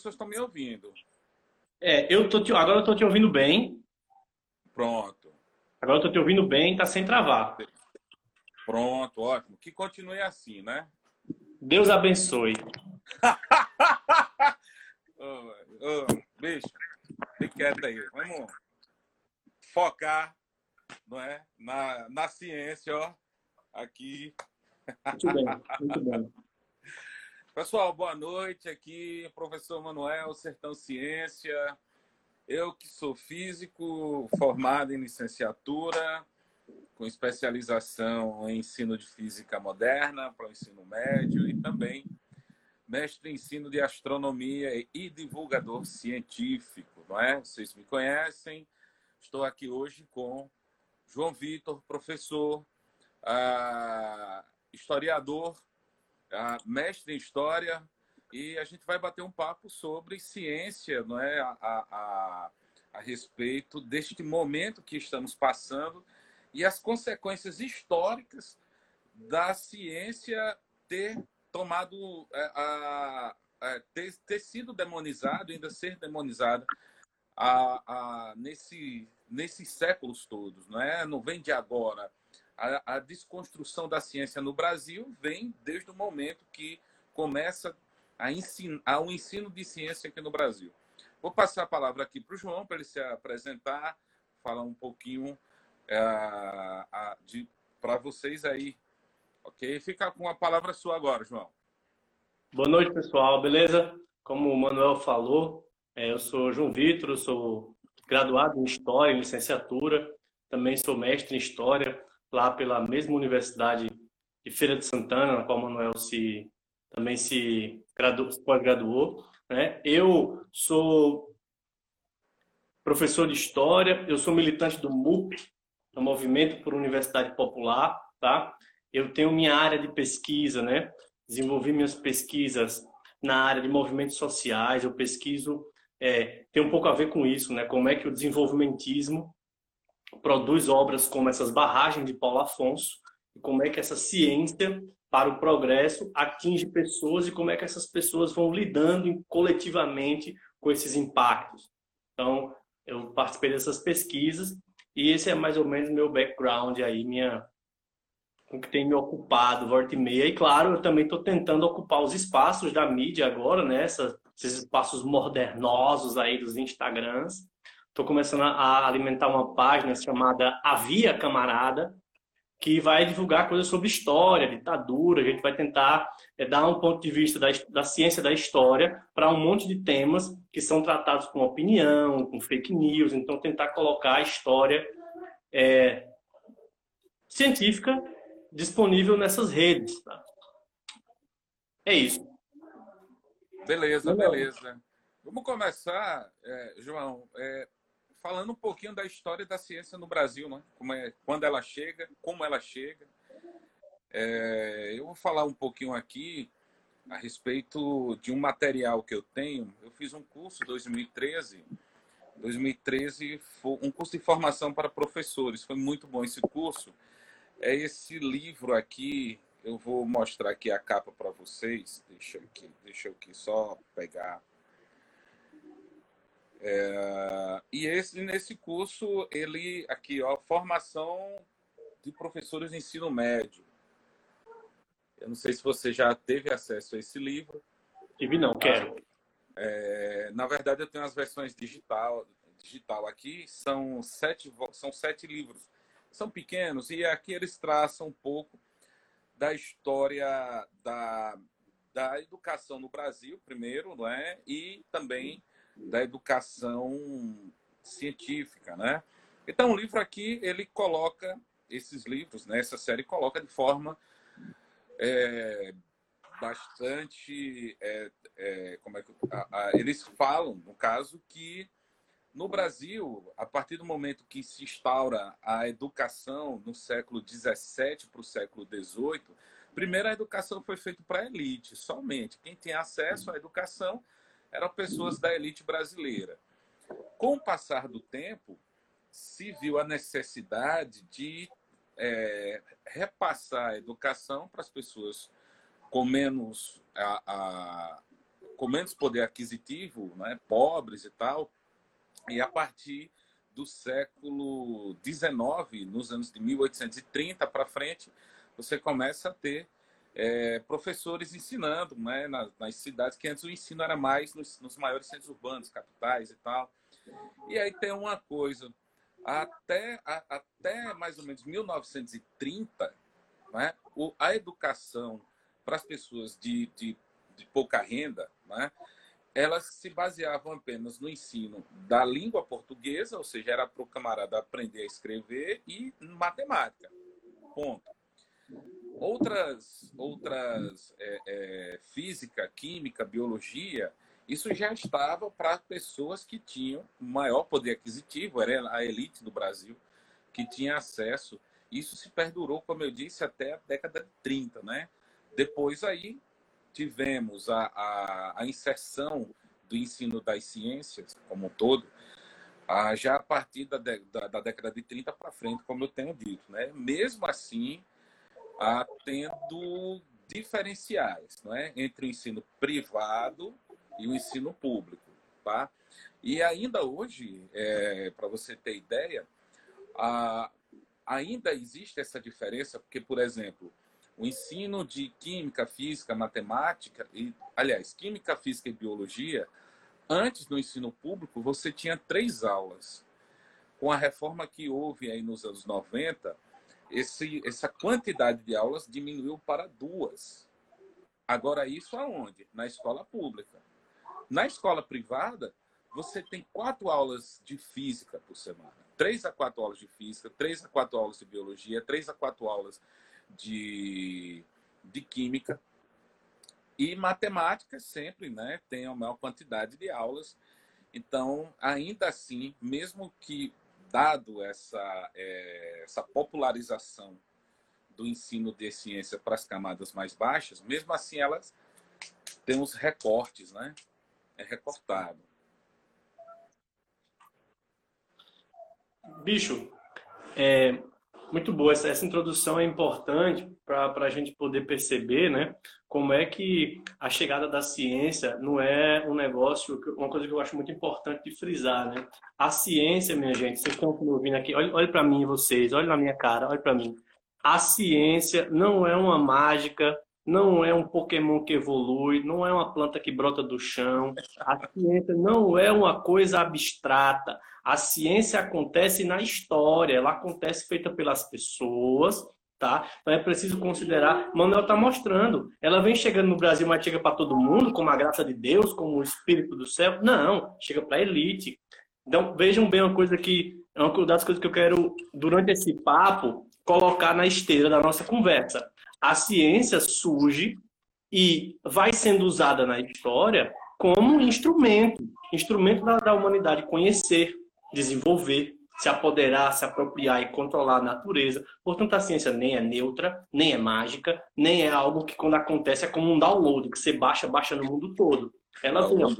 pessoas estão me ouvindo. É, eu tô te, agora eu tô te ouvindo bem. Pronto. Agora eu tô te ouvindo bem, tá sem travar. Pronto, ótimo. Que continue assim, né? Deus abençoe. ô, ô, bicho, fique quieto aí. Vamos focar não é? na, na ciência, ó. Aqui. Muito bem, muito bem. Pessoal, boa noite. Aqui, professor Manuel, Sertão Ciência. Eu que sou físico, formado em licenciatura, com especialização em ensino de física moderna para o ensino médio e também mestre em ensino de astronomia e divulgador científico, não é? Vocês me conhecem. Estou aqui hoje com João Vitor, professor, ah, historiador, mestre em história, e a gente vai bater um papo sobre ciência, não é, a, a, a respeito deste momento que estamos passando e as consequências históricas da ciência ter tomado é, a, a, ter, ter, sido demonizado, ainda ser demonizada a, a, nesse, nesses séculos todos, não é? Não vem de agora. A, a desconstrução da ciência no Brasil vem desde o momento que começa a ensino, ao ensino de ciência aqui no Brasil. Vou passar a palavra aqui para o João, para ele se apresentar, falar um pouquinho é, para vocês aí. Ok? Fica com a palavra sua agora, João. Boa noite, pessoal. Beleza? Como o Manuel falou, é, eu sou João Vitor, sou graduado em História, em licenciatura. Também sou mestre em História, lá pela mesma Universidade de Feira de Santana, na qual o Manuel se também se pós-graduou. Né? Eu sou professor de História, eu sou militante do MUP, do Movimento por Universidade Popular, tá? Eu tenho minha área de pesquisa, né? Desenvolvi minhas pesquisas na área de movimentos sociais, eu pesquiso, é, tem um pouco a ver com isso, né? Como é que o desenvolvimentismo produz obras como essas barragens de Paulo Afonso, e como é que essa ciência para o progresso atinge pessoas e como é que essas pessoas vão lidando coletivamente com esses impactos. Então, eu participei dessas pesquisas e esse é mais ou menos meu background aí, minha o que tem me ocupado volta e meia. E claro, eu também estou tentando ocupar os espaços da mídia agora, né? esses espaços modernosos aí dos Instagrams. Estou começando a alimentar uma página chamada Havia Camarada, que vai divulgar coisas sobre história, ditadura. A gente vai tentar é, dar um ponto de vista da, da ciência da história para um monte de temas que são tratados com opinião, com fake news. Então, tentar colocar a história é, científica disponível nessas redes. Tá? É isso. Beleza, beleza. Vamos começar, é, João. Falando um pouquinho da história da ciência no Brasil, né? Como é, quando ela chega, como ela chega. É, eu vou falar um pouquinho aqui a respeito de um material que eu tenho. Eu fiz um curso em 2013. 2013 foi um curso de formação para professores. Foi muito bom esse curso. É esse livro aqui. Eu vou mostrar aqui a capa para vocês. Deixa eu aqui, deixa eu aqui só pegar é, e esse, nesse curso, ele aqui, ó, formação de professores de ensino médio. Eu não sei se você já teve acesso a esse livro. Tive não, quero. É, na verdade, eu tenho as versões digital, digital aqui. São sete, são sete livros. São pequenos e aqui eles traçam um pouco da história da, da educação no Brasil, primeiro, não é? E também da educação científica, né? Então, o livro aqui, ele coloca esses livros, né? Essa série coloca de forma é, bastante... É, é, como é que... A, a, eles falam, no caso, que no Brasil, a partir do momento que se instaura a educação no século XVII para o século XVIII, primeiro a educação foi feita para a elite, somente. Quem tem acesso à educação eram pessoas da elite brasileira. Com o passar do tempo, se viu a necessidade de é, repassar a educação para as pessoas com menos a, a, com menos poder aquisitivo, né, pobres e tal, e a partir do século XIX, nos anos de 1830 para frente, você começa a ter é, professores ensinando né, nas, nas, cidades, que antes o ensino era mais nos, nos, maiores centros urbanos, capitais e tal. E aí tem uma coisa, até, a, até mais ou menos 1930, né, o, a educação para as pessoas de, de, de pouca renda, né, elas se baseavam apenas no ensino da língua portuguesa, ou seja, era para o camarada aprender a escrever e matemática. Ponto. Outras, outras é, é, física, química, biologia, isso já estava para pessoas que tinham maior poder aquisitivo, era a elite do Brasil que tinha acesso. Isso se perdurou, como eu disse, até a década de 30, né? Depois aí tivemos a, a, a inserção do ensino das ciências como um todo, já a partir da, da, da década de 30 para frente, como eu tenho dito. Né? Mesmo assim, a, tendo diferenciais né? entre o ensino privado e o ensino público. Tá? E ainda hoje, é, para você ter ideia, a, ainda existe essa diferença, porque, por exemplo, o ensino de química, física, matemática, e, aliás, química, física e biologia, antes do ensino público, você tinha três aulas. Com a reforma que houve aí nos anos 90, esse, essa quantidade de aulas diminuiu para duas. Agora, isso aonde? Na escola pública. Na escola privada, você tem quatro aulas de física por semana. Três a quatro aulas de física, três a quatro aulas de biologia, três a quatro aulas de, de química. E matemática sempre né, tem a maior quantidade de aulas. Então, ainda assim, mesmo que dado essa, é, essa popularização do ensino de ciência para as camadas mais baixas, mesmo assim elas têm os recortes, né? É recortado. Bicho, é, muito boa. Essa, essa introdução é importante para a gente poder perceber, né? Como é que a chegada da ciência não é um negócio, uma coisa que eu acho muito importante de frisar, né? A ciência, minha gente, vocês estão me ouvindo aqui, olhe, olhe para mim, vocês, olhe na minha cara, olhe para mim. A ciência não é uma mágica, não é um Pokémon que evolui, não é uma planta que brota do chão. A ciência não é uma coisa abstrata. A ciência acontece na história, ela acontece feita pelas pessoas, tá? Então é preciso considerar. Manuel está mostrando. Ela vem chegando no Brasil, mas chega para todo mundo, como a graça de Deus, como o Espírito do céu. Não, chega para a elite. Então vejam bem uma coisa que é uma das coisas que eu quero durante esse papo colocar na esteira da nossa conversa. A ciência surge e vai sendo usada na história como instrumento, instrumento da, da humanidade conhecer, desenvolver, se apoderar, se apropriar e controlar a natureza. Portanto, a ciência nem é neutra, nem é mágica, nem é algo que quando acontece é como um download, que você baixa, baixa no mundo todo. Ela vem aos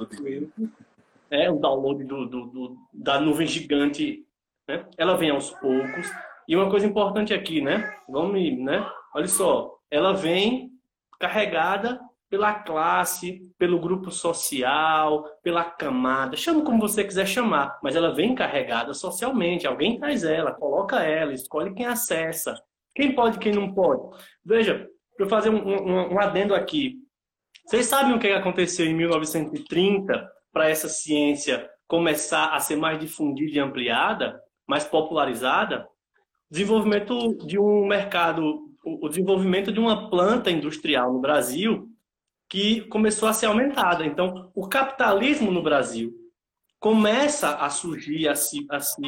é um download do, do, do, da nuvem gigante, né? Ela vem aos poucos. E uma coisa importante aqui, né? Vamos, né? Olha só, ela vem carregada pela classe, pelo grupo social, pela camada, chama como você quiser chamar, mas ela vem carregada socialmente. Alguém traz ela, coloca ela, escolhe quem acessa. Quem pode, quem não pode. Veja, para fazer um, um, um, adendo aqui. Vocês sabem o que aconteceu em 1930 para essa ciência começar a ser mais difundida e ampliada, mais popularizada? Desenvolvimento de um mercado, o desenvolvimento de uma planta industrial no Brasil que começou a ser aumentada. Então, o capitalismo no Brasil começa a surgir, a se, a se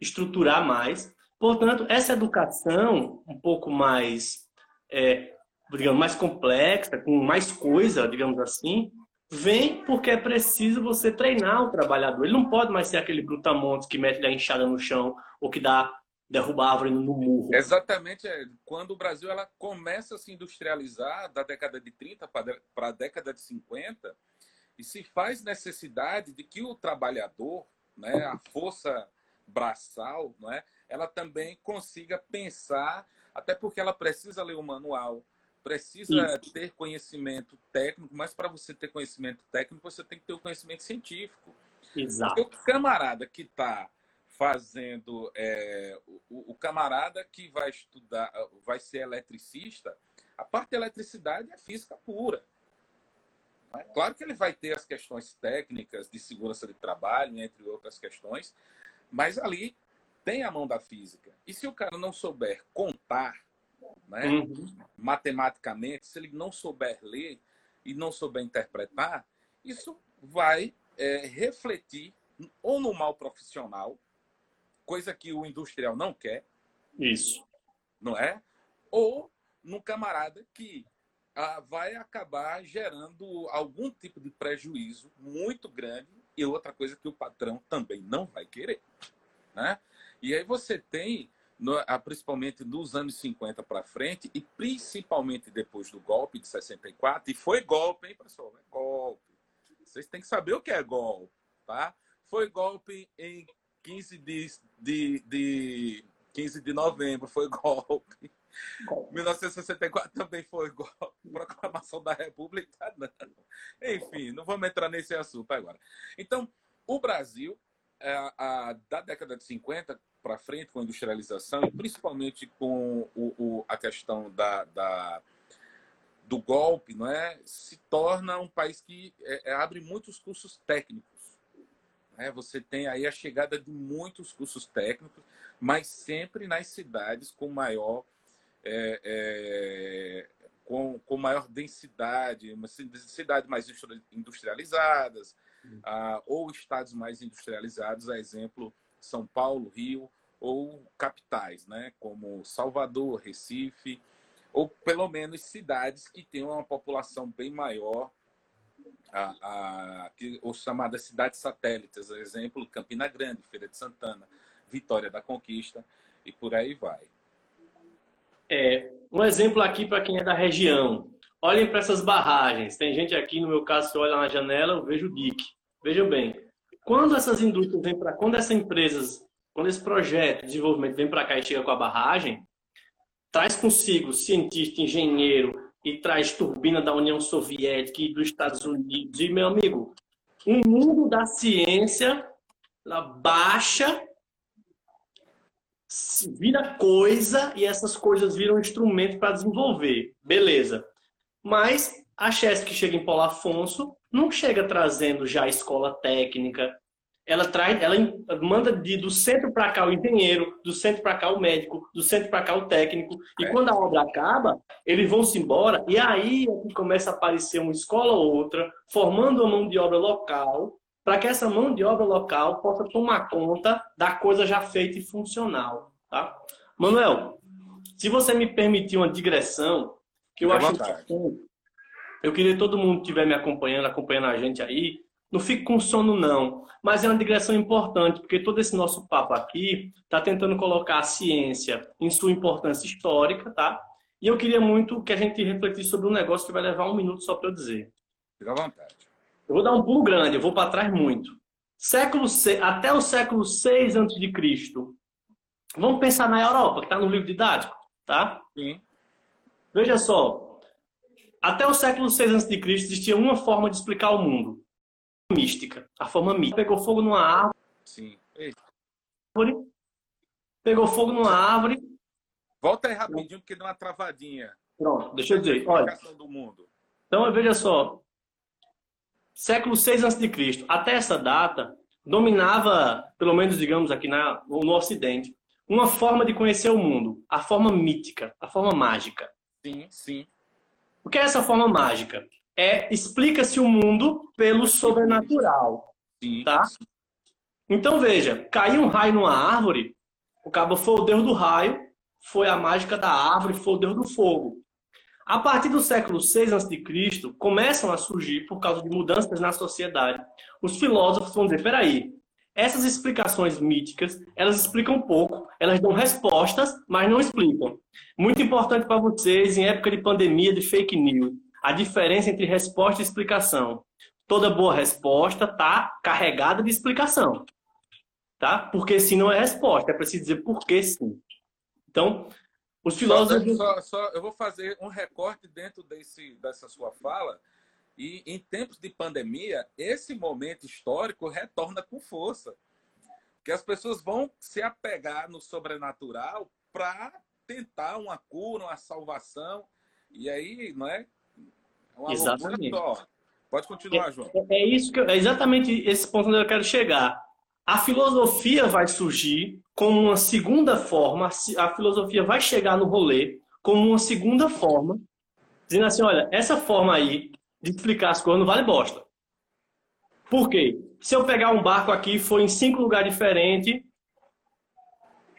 estruturar mais. Portanto, essa educação um pouco mais, é, digamos, mais complexa, com mais coisa, digamos assim, vem porque é preciso você treinar o trabalhador. Ele não pode mais ser aquele brutamontes que mete a enxada no chão ou que dá derrubar a árvore no murro. Exatamente. É, quando o Brasil ela começa a se industrializar da década de 30 para a década de 50, e se faz necessidade de que o trabalhador, né, a força braçal, né, ela também consiga pensar, até porque ela precisa ler o manual, precisa Isso. ter conhecimento técnico, mas para você ter conhecimento técnico, você tem que ter o conhecimento científico. Exato. Porque o camarada que está fazendo, é, o, o, camarada que vai estudar, vai ser eletricista, a parte de eletricidade é física pura. É? Claro que ele vai ter as questões técnicas de segurança de trabalho, entre outras questões, mas ali tem a mão da física. E se o cara não souber contar, né, uhum. matematicamente, se ele não souber ler e não souber interpretar, isso vai é, refletir ou no mal profissional, coisa que o industrial não quer. Isso. Não é? Ou no camarada que ah, vai acabar gerando algum tipo de prejuízo muito grande e outra coisa que o patrão também não vai querer. Né? E aí você tem, ah, principalmente dos anos 50 para frente, e principalmente depois do golpe de 64, e foi golpe, hein, pessoal? É golpe. Vocês têm que saber o que é golpe, tá? Foi golpe em 15 de, de, de 15 de novembro, foi golpe. 1964 também foi golpe. Proclamação da República, não. Enfim, não vamos entrar nesse assunto agora. Então, o Brasil, é, a, da década de 50 para frente, com a industrialização, e principalmente com o, o, a questão da, da, do golpe, não é? se torna um país que é, é abre muitos cursos técnicos. É, você tem aí a chegada de muitos cursos técnicos, mas sempre nas cidades com maior é, é, com, com maior densidade, uma cidades mais industrializadas, ah, ou estados mais industrializados, a exemplo São Paulo, Rio, ou capitais, né, como Salvador, Recife, ou pelo menos cidades que têm uma população bem maior, a, a, ou chamadas cidades satélites, exemplo Campina Grande, Feira de Santana, Vitória da Conquista, e por aí vai. É, um exemplo aqui para quem é da região. Olhem para essas barragens. Tem gente aqui, no meu caso, se olha na janela, eu vejo o dique. Vejam bem, quando essas indústrias vêm para, quando essas empresas, quando esse projeto de desenvolvimento vem para cá e chega com a barragem, traz consigo cientista, engenheiro e traz turbina da União Soviética e dos Estados Unidos. E, meu amigo, o mundo da ciência ela baixa vira coisa e essas coisas viram instrumento para desenvolver. Beleza. Mas a Chesc que chega em Paulo Afonso não chega trazendo já escola técnica. Ela traz, ela manda de, do centro para cá o engenheiro, do centro para cá o médico, do centro para cá o técnico. E é. quando a obra acaba, eles vão se embora e aí é que começa a aparecer uma escola ou outra, formando uma mão de obra local, para que essa mão de obra local possa tomar conta da coisa já feita e funcional. Tá? Manuel, se você me permitir uma digressão, que eu acho que eu queria que todo mundo que estiver me acompanhando, acompanhando a gente aí, não fique com sono não, mas é uma digressão importante, porque todo esse nosso papo aqui está tentando colocar a ciência em sua importância histórica, tá? E eu queria muito que a gente refletisse sobre um negócio que vai levar um minuto só para eu dizer. Fica à vontade. Eu vou dar um pulo grande, eu vou para trás muito. Século C, até o século 6 a.C. Vamos pensar na Europa, que está no livro didático, tá? Sim. Veja só. Até o século 6 a.C. existia uma forma de explicar o mundo. Mística. A forma mística. Pegou fogo numa árvore. Sim. Árvore. Pegou fogo numa árvore. Volta aí rapidinho, porque deu uma travadinha. Pronto, deixa eu dizer. Olha. Do mundo. Então, veja só século 6 a.C. Até essa data, dominava, pelo menos digamos aqui na, no Ocidente, uma forma de conhecer o mundo, a forma mítica, a forma mágica. Sim, sim. O que é essa forma mágica? É explica-se o mundo pelo sobrenatural, sim. tá? Então veja, caiu um raio numa árvore, o cabo foi o deus do raio, foi a mágica da árvore, foi o deus do fogo. A partir do século 6 a.C., começam a surgir, por causa de mudanças na sociedade, os filósofos vão dizer, peraí, essas explicações míticas, elas explicam pouco, elas dão respostas, mas não explicam. Muito importante para vocês, em época de pandemia, de fake news, a diferença entre resposta e explicação. Toda boa resposta está carregada de explicação. Tá? Porque se não é resposta, é preciso dizer por que sim. Então, Os filósofos. Só, só, eu vou fazer um recorte dentro desse, dessa sua fala. E em tempos de pandemia, esse momento histórico retorna com força. Que as pessoas vão se apegar no sobrenatural para tentar uma cura, uma salvação. E aí, não é? É Exatamente. Pode continuar, João. É, é isso que eu, é exatamente esse ponto onde eu quero chegar. A filosofia vai surgir como uma segunda forma, a filosofia vai chegar no rolê como uma segunda forma, dizendo assim, olha, essa forma aí de explicar as coisas não vale bosta. Por quê? Se eu pegar um barco aqui e for em cinco lugares diferentes,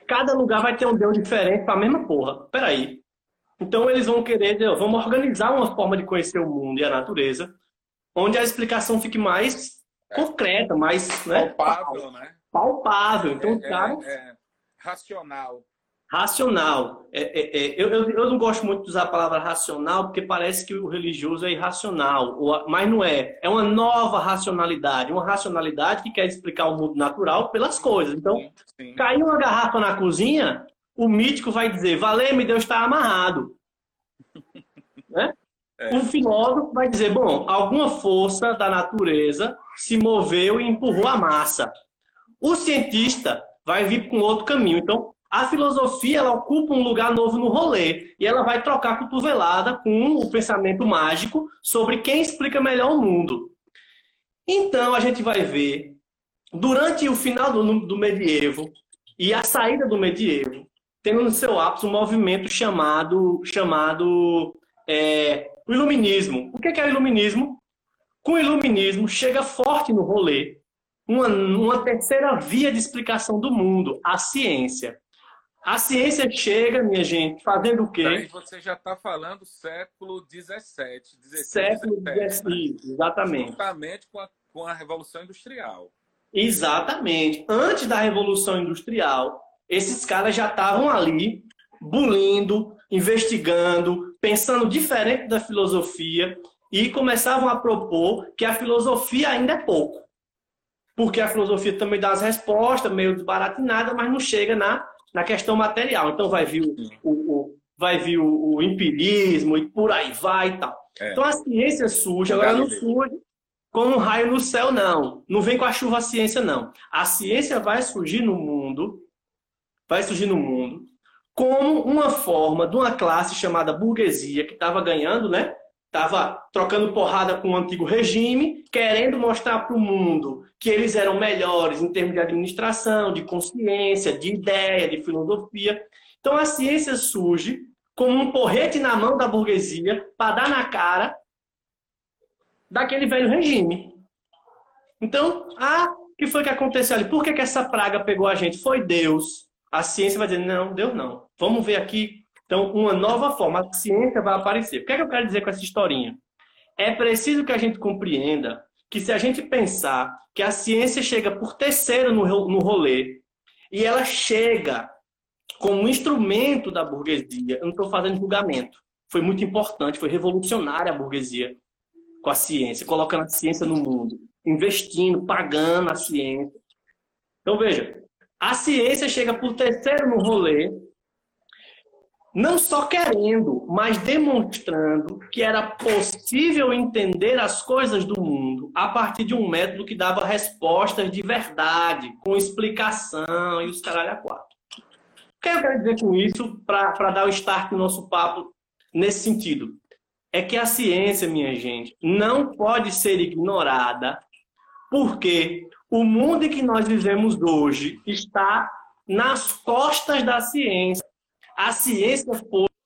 cada lugar vai ter um Deus diferente para a mesma porra. Peraí. Então eles vão querer, vamos organizar uma forma de conhecer o mundo e a natureza, onde a explicação fique mais concreta, mais né? palpável, né? Palpável. Então, é, cara, é, é racional. Racional. É, é, é, eu, eu, eu, não gosto muito de usar a palavra racional porque parece que o religioso é irracional, mas não é. É uma nova racionalidade, uma racionalidade que quer explicar o mundo natural pelas coisas. Então, sim, sim. caiu uma garrafa na cozinha, o mítico vai dizer: Valeu-me, Deus está amarrado. né? É. Um filósofo vai dizer: bom, alguma força da natureza se moveu e empurrou a massa. O cientista vai vir com outro caminho. Então, a filosofia ela ocupa um lugar novo no rolê e ela vai trocar cotovelada com o pensamento mágico sobre quem explica melhor o mundo. Então a gente vai ver durante o final do, do medievo e a saída do medievo tendo no seu ápice um movimento chamado chamado é, o iluminismo. O que é o iluminismo? Com o iluminismo chega forte no rolê uma, uma terceira via de explicação do mundo, a ciência. A ciência chega, minha gente, fazendo o quê? Aí você já está falando século XVII, XVI. Século XVII, né? exatamente. Juntamente com a, com a Revolução Industrial. Exatamente. Antes da Revolução Industrial, esses caras já estavam ali, bulindo, investigando, pensando diferente da filosofia e começavam a propor que a filosofia ainda é pouco. Porque a filosofia também dá as respostas, meio desbaratinada, mas não chega na na questão material. Então vai vir o, o, o vai vir o, o, empirismo e por aí vai e tal. É. Então a ciência surge, agora não surge como um raio no céu, não. Não vem com a chuva a ciência, não. A ciência vai surgir no mundo, vai surgir no mundo como uma forma de uma classe chamada burguesia que estava ganhando, né? Estava trocando porrada com o antigo regime, querendo mostrar para o mundo que eles eram melhores em termos de administração, de consciência, de ideia, de filosofia. Então a ciência surge como um porrete na mão da burguesia para dar na cara daquele velho regime. Então, ah, o que foi que aconteceu ali? Por que, que essa praga pegou a gente? Foi Deus. A ciência vai dizer, não, Deus não. Vamos ver aqui então, uma nova forma, a ciência vai aparecer. O que, é que eu quero dizer com essa historinha? É preciso que a gente compreenda que se a gente pensar que a ciência chega por terceiro no, no rolê e ela chega como um instrumento da burguesia, eu não estou fazendo julgamento. Foi muito importante, foi revolucionária a burguesia com a ciência, colocando a ciência no mundo, investindo, pagando a ciência. Então veja, a ciência chega por terceiro no rolê não só querendo, mas demonstrando que era possível entender as coisas do mundo a partir de um método que dava respostas de verdade, com explicação e os caralho a quatro. O que eu quero dizer com isso para dar o start no nosso papo nesse sentido? É que a ciência, minha gente, não pode ser ignorada porque o mundo em que nós vivemos hoje está nas costas da ciência a ciência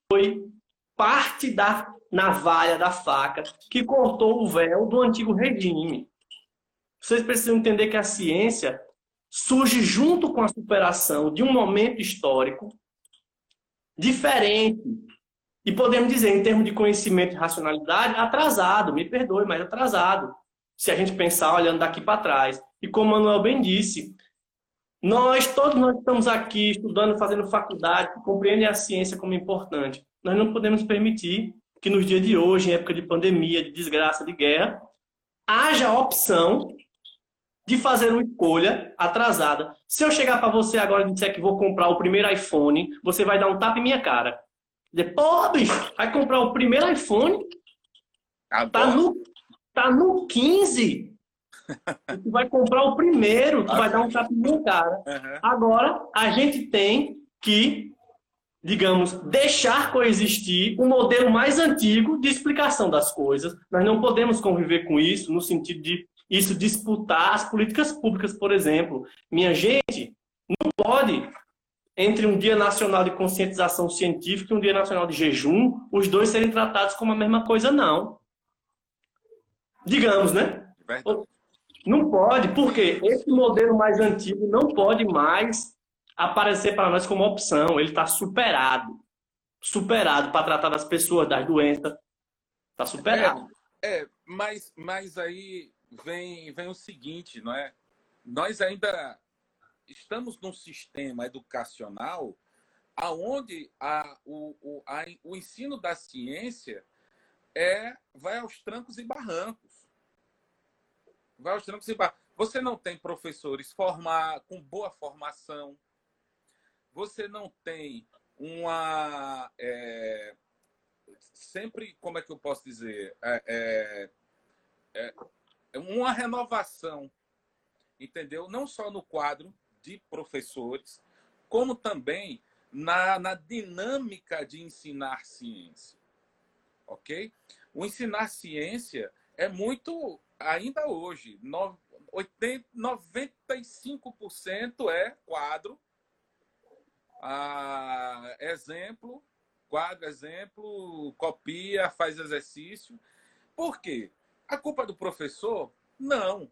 foi parte da navalha, da faca, que cortou o véu do antigo regime. Vocês precisam entender que a ciência surge junto com a superação de um momento histórico diferente. E podemos dizer, em termos de conhecimento e racionalidade, atrasado, me perdoe, mas atrasado. Se a gente pensar olhando daqui para trás. E como Manuel bem disse, nós, todos nós estamos aqui estudando, fazendo faculdade, compreendem a ciência como importante. Nós não podemos permitir que nos dias de hoje, em época de pandemia, de desgraça, de guerra, haja a opção de fazer uma escolha atrasada. Se eu chegar para você agora e disser que vou comprar o primeiro iPhone, você vai dar um tapa em minha cara. Bicho, vai comprar o primeiro iPhone, tá no, tá no 15. Tu vai comprar o primeiro, tu vai dar um tapinha no cara. Uhum. Agora, a gente tem que, digamos, deixar coexistir o um modelo mais antigo de explicação das coisas. Nós não podemos conviver com isso no sentido de isso disputar as políticas públicas, por exemplo. Minha gente, não pode entre um Dia Nacional de Conscientização Científica e um Dia Nacional de Jejum, os dois serem tratados como a mesma coisa, não. Digamos, né? Não pode, porque esse modelo mais antigo não pode mais aparecer para nós como opção. Ele está superado. Superado para tratar das pessoas, das doenças. Está superado. É, é, mas, mas aí vem, vem o seguinte, não é? Nós ainda estamos num sistema educacional aonde a, o, o, a, o ensino da ciência é vai aos trancos e barrancos. Você não tem professores formar, com boa formação. Você não tem uma. É, sempre, como é que eu posso dizer? É, é, é uma renovação, entendeu? Não só no quadro, de professores, como também na, na dinâmica de ensinar ciência. Ok? O ensinar ciência é muito, ainda hoje, 80, 95% é quadro, ah, exemplo, quadro, exemplo, copia, faz exercício. Por quê? A culpa do professor? Não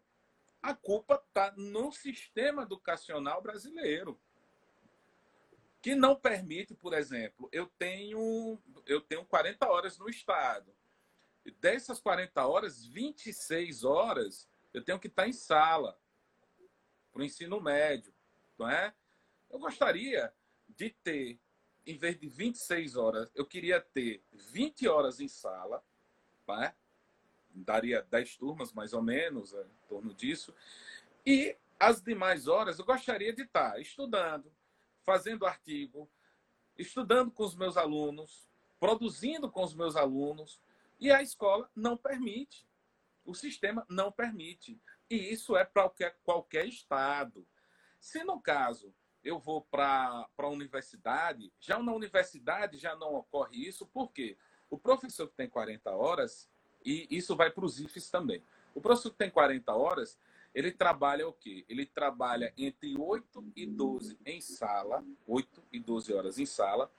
a culpa está no sistema educacional brasileiro, que não permite, por exemplo, eu tenho, eu tenho 40 horas no Estado. Dessas 40 horas, 26 horas eu tenho que estar em sala para o ensino médio. Não é? Eu gostaria de ter, em vez de 26 horas, eu queria ter 20 horas em sala, não é? daria 10 turmas, mais ou menos, é, em torno disso. E as demais horas eu gostaria de estar estudando, fazendo artigo, estudando com os meus alunos, produzindo com os meus alunos, e a escola não permite. O sistema não permite. E isso é para qualquer, qualquer estado. Se no caso eu vou para a universidade, já na universidade já não ocorre isso, por quê? O professor que tem 40 horas, e isso vai para os IFES também. O professor que tem 40 horas, ele trabalha o quê? Ele trabalha entre 8 e 12 em sala, 8 e 12 horas em sala,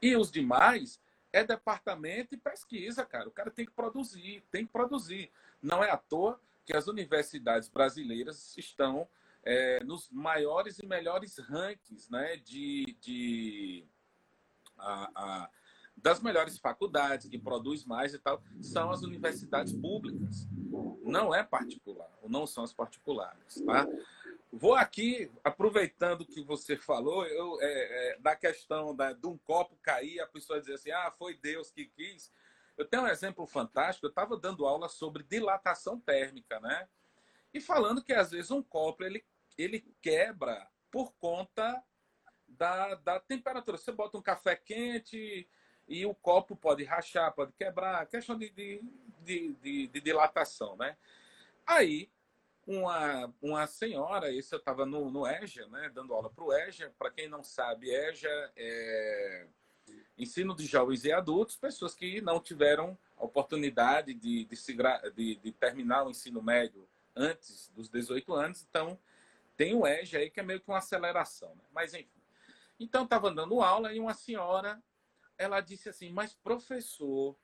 e os demais é departamento e pesquisa, cara. O cara tem que produzir, tem que produzir. Não é à toa que as universidades brasileiras estão é, nos maiores e melhores rankings né, de, de a, a, das melhores faculdades, que produz mais e tal, são as universidades públicas. Não é particular, ou não são as particulares, tá? Vou aqui, aproveitando que você falou, eu, é, é, da questão da, de um copo cair, a pessoa dizer assim, ah, foi Deus que quis. Eu tenho um exemplo fantástico, eu estava dando aula sobre dilatação térmica, né? E falando que às vezes um copo ele, ele quebra por conta da, da temperatura. Você bota um café quente, e o copo pode rachar, pode quebrar, questão de, de, de, de, de dilatação, né? Aí, uma, uma senhora, esse eu estava no, no EJA, né, dando aula para o EJA, para quem não sabe, EJA é ensino de jovens e adultos, pessoas que não tiveram a oportunidade de, de, se, de, de terminar o ensino médio antes dos 18 anos, então tem o EJA aí que é meio que uma aceleração, né? mas enfim. Então, estava dando aula e uma senhora ela disse assim: Mas, professor,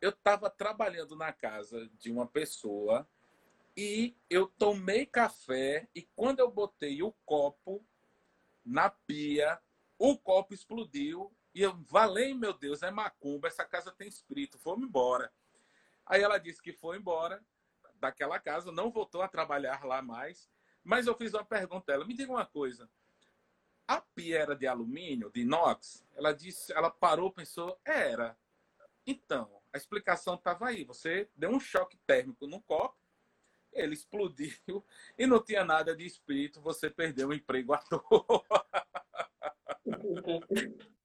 eu estava trabalhando na casa de uma pessoa e eu tomei café e quando eu botei o copo na pia, o copo explodiu e eu, valei, meu Deus, é macumba, essa casa tem espírito, vamos embora. Aí ela disse que foi embora daquela casa, não voltou a trabalhar lá mais, mas eu fiz uma pergunta a ela, me diga uma coisa, a pia era de alumínio, de inox? Ela disse, ela parou, pensou, era. Então, a explicação estava aí. Você deu um choque térmico no copo, ele explodiu e não tinha nada de espírito, você perdeu o emprego à toa.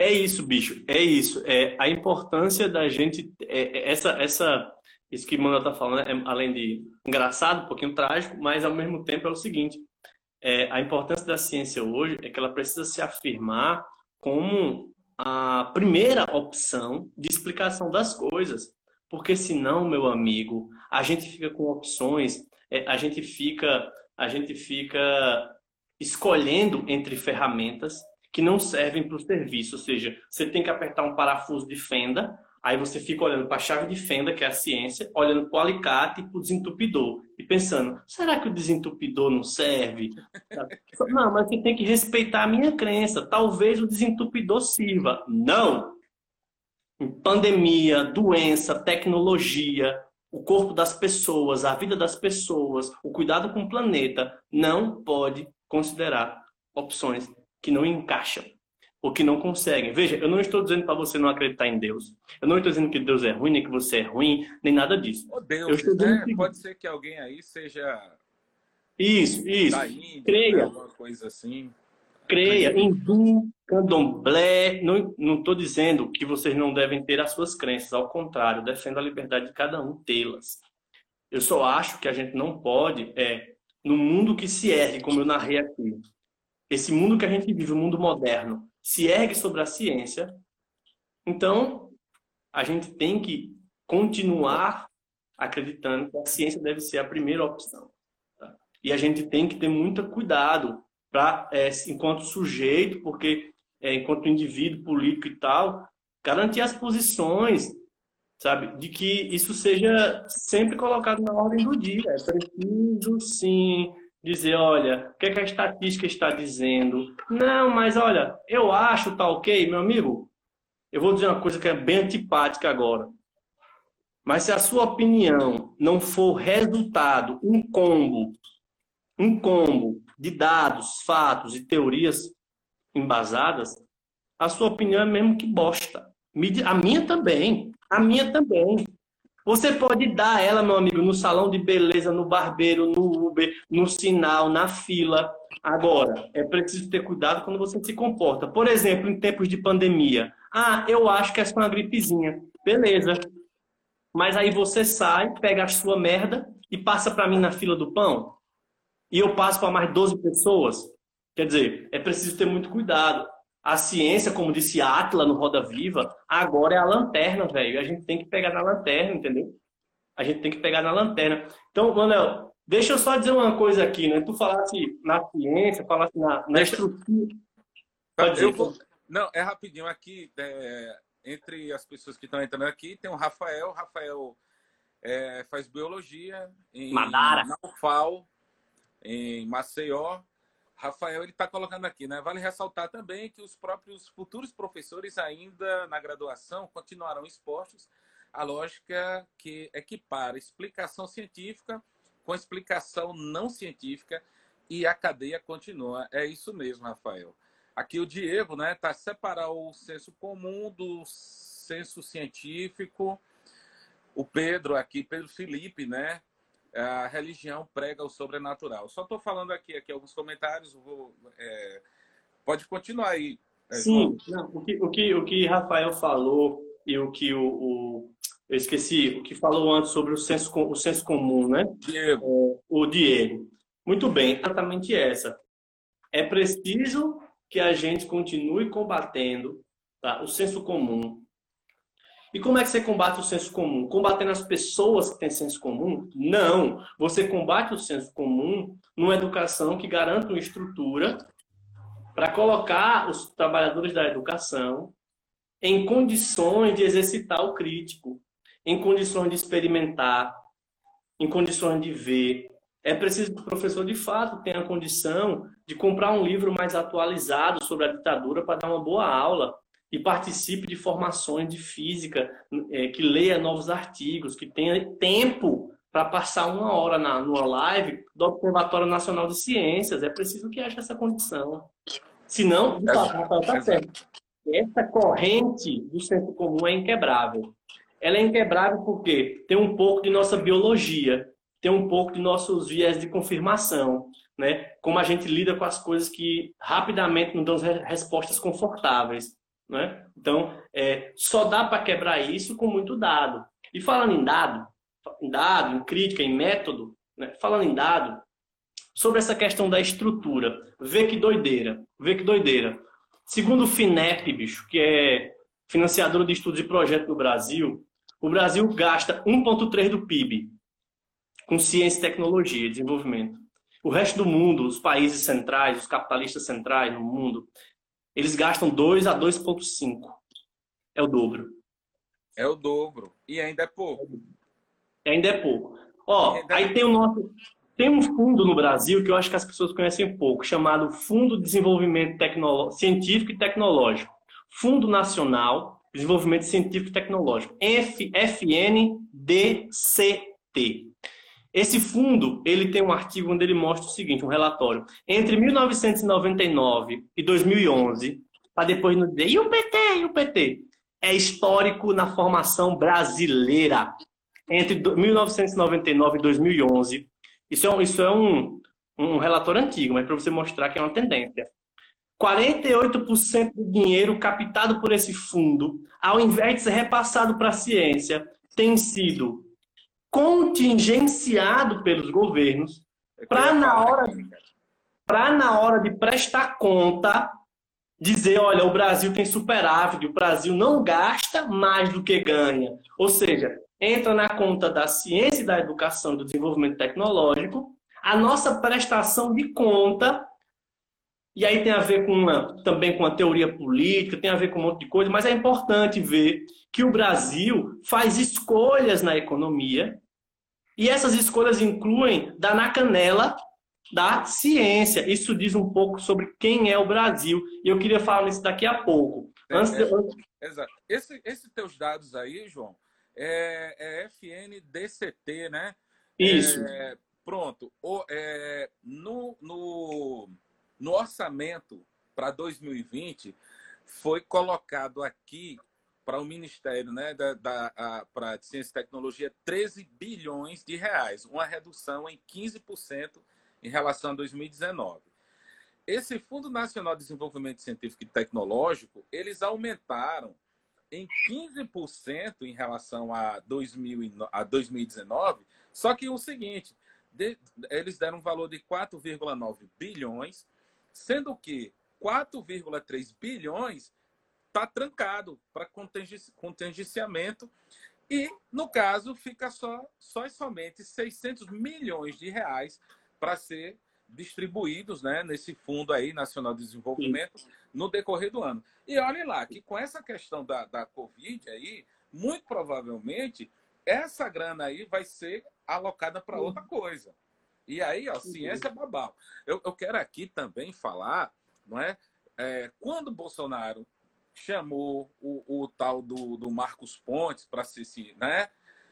É isso, bicho. É isso. É a importância da gente. É, é essa, essa, isso que Manda tá falando, é, além de engraçado, um pouquinho trágico, mas ao mesmo tempo é o seguinte: é, a importância da ciência hoje é que ela precisa se afirmar como a primeira opção de explicação das coisas. Porque senão, meu amigo, a gente fica com opções, é, a gente fica, a gente fica escolhendo entre ferramentas que não servem para o serviço. Ou seja, você tem que apertar um parafuso de fenda, aí você fica olhando para a chave de fenda, que é a ciência, olhando para o alicate e para o desentupidor. E pensando, será que o desentupidor não serve? Não, mas você tem que respeitar a minha crença. Talvez o desentupidor sirva. Não! Pandemia, doença, tecnologia, o corpo das pessoas, a vida das pessoas, o cuidado com o planeta, não pode considerar opções que não encaixam ou que não conseguem. Veja, eu não estou dizendo para você não acreditar em Deus. Eu não estou dizendo que Deus é ruim, nem que você é ruim, nem nada disso. Oh, Deus, né? que... Pode ser que alguém aí seja. Isso, isso. Índia, Creia. Alguma coisa assim. Creia. Hindu, candomblé. Não estou dizendo que vocês não devem ter as suas crenças. Ao contrário, defendo a liberdade de cada um tê-las. Eu só acho que a gente não pode, é, no mundo que se ergue, como eu narrei aqui, esse mundo que a gente vive, o mundo moderno, se ergue sobre a ciência, então a gente tem que continuar acreditando que a ciência deve ser a primeira opção. Tá? E a gente tem que ter muito cuidado para, é, enquanto sujeito, porque é, enquanto indivíduo político e tal, garantir as posições, sabe, de que isso seja sempre colocado na ordem do dia. É preciso sim dizer, olha, o que, é que a estatística está dizendo? Não, mas olha, eu acho, tá ok, meu amigo. Eu vou dizer uma coisa que é bem antipática agora. Mas se a sua opinião não for resultado, um combo, um combo de dados, fatos e teorias embasadas, a sua opinião é mesmo que bosta. A minha também. A minha também. Você pode dar ela, meu amigo, no salão de beleza, no barbeiro, no Uber, no sinal, na fila. Agora, é preciso ter cuidado quando você se comporta. Por exemplo, em tempos de pandemia. Ah, eu acho que é só uma gripezinha. Beleza. Mas aí você sai, pega a sua merda e passa para mim na fila do pão. E eu passo para mais 12 pessoas. Quer dizer, é preciso ter muito cuidado. A ciência, como disse Atla no Roda Viva, agora é a lanterna, velho. A gente tem que pegar na lanterna, entendeu? A gente tem que pegar na lanterna. Então, Manuel, deixa eu só dizer uma coisa aqui, né? Tu falasse na ciência, falasse na, na estrutura. Pode dizer. Vou... Não, é rapidinho. Aqui, é... entre as pessoas que estão entrando aqui, tem o Rafael. Rafael é... faz biologia em Madara. na UFAL, em Maceió. Rafael ele está colocando aqui, né? Vale ressaltar também que os próprios futuros professores ainda na graduação continuarão expostos à lógica que equipara explicação científica com explicação não científica e a cadeia continua. É isso mesmo, Rafael. Aqui o Diego, né, tá separar o senso comum do senso científico. O Pedro aqui, Pedro Felipe, né, a religião prega o sobrenatural. Só estou falando aqui, aqui alguns comentários, vou, é, pode continuar aí. É, Sim, não, o, que, o, que, o que Rafael falou e o que o, o, eu esqueci, o que falou antes sobre o senso, o senso comum, né? Diego. É, o Diego. Muito bem, exatamente essa. É preciso que a gente continue combatendo tá, o senso comum, e como é que você combate o senso comum? Combatendo as pessoas que têm senso comum? Não. Você combate o senso comum numa educação que garanta uma estrutura para colocar os trabalhadores da educação em condições de exercitar o crítico, em condições de experimentar, em condições de ver. É preciso que o professor, de fato, tenha a condição de comprar um livro mais atualizado sobre a ditadura para dar uma boa aula e participe de formações de física, é, que leia novos artigos, que tenha tempo para passar uma hora na, numa live do Observatório Nacional de Ciências. É preciso que haja essa condição. Senão, tá certo. Essa corrente do senso comum é inquebrável. Ela é inquebrável porque tem um pouco de nossa biologia, tem um pouco de nossos viés de confirmação, né? Como a gente lida com as coisas que rapidamente nos dão respostas confortáveis. Né? Então, é, só dá para quebrar isso com muito dado. E falando em dado, em dado, em crítica, em método, né? falando em dado, sobre essa questão da estrutura, vê que doideira, vê que doideira. Segundo o FINEP, bicho, que é financiador de estudos e projetos no Brasil, o Brasil gasta 1,3% do PIB com ciência, tecnologia e desenvolvimento. O resto do mundo, os países centrais, os capitalistas centrais no mundo, eles gastam 2 a 2,5. É o dobro. É o dobro. E ainda é pouco. E ainda é pouco. Ó, aí é tem o nosso. Tem um fundo no Brasil que eu acho que as pessoas conhecem pouco, chamado Fundo de Desenvolvimento Tecnológico, Científico e Tecnológico. Fundo Nacional de Desenvolvimento Científico e Tecnológico. FNDCT. Esse fundo, ele tem um artigo onde ele mostra o seguinte, um relatório. Entre 1999 e 2011, para depois nos dizer, e o PT, e o PT? É histórico na formação brasileira. Entre 1999 e 2011, isso é um, isso é um, um relatório antigo, mas para você mostrar que é uma tendência. 48% do dinheiro captado por esse fundo, ao invés de ser repassado para a ciência, tem sido contingenciado pelos governos é para na hora para na hora de prestar conta dizer, olha, o Brasil tem superávit, o Brasil não gasta mais do que ganha. Ou seja, entra na conta da ciência e da educação do desenvolvimento tecnológico, a nossa prestação de conta e aí tem a ver com uma, também com a teoria política, tem a ver com um monte de coisa, mas é importante ver que o Brasil faz escolhas na economia e essas escolhas incluem dar na canela da ciência. Isso diz um pouco sobre quem é o Brasil. E eu queria falar nisso daqui a pouco. É, Antes de... é, exato. Esse, esses teus dados aí, João, é, é FNDCT, né? Isso. É, pronto. O, é, no, no, no orçamento para 2020, foi colocado aqui para o Ministério né, da, da para Ciência e Tecnologia 13 bilhões de reais, uma redução em 15% em relação a 2019. Esse Fundo Nacional de Desenvolvimento Científico e Tecnológico, eles aumentaram em 15% em relação a, 2000, a 2019, só que o seguinte, de, eles deram um valor de 4,9 bilhões, sendo que 4,3 bilhões está trancado para contingenciamento e, no caso, fica só, só e somente 600 milhões de reais para ser distribuídos né, nesse Fundo aí Nacional de Desenvolvimento Sim. no decorrer do ano. E olhem lá, que com essa questão da, da Covid aí, muito provavelmente, essa grana aí vai ser alocada para outra coisa. E aí, ó, ciência babau. Eu, eu quero aqui também falar, não é? é quando Bolsonaro chamou o, o tal do, do Marcos Pontes para ser, né?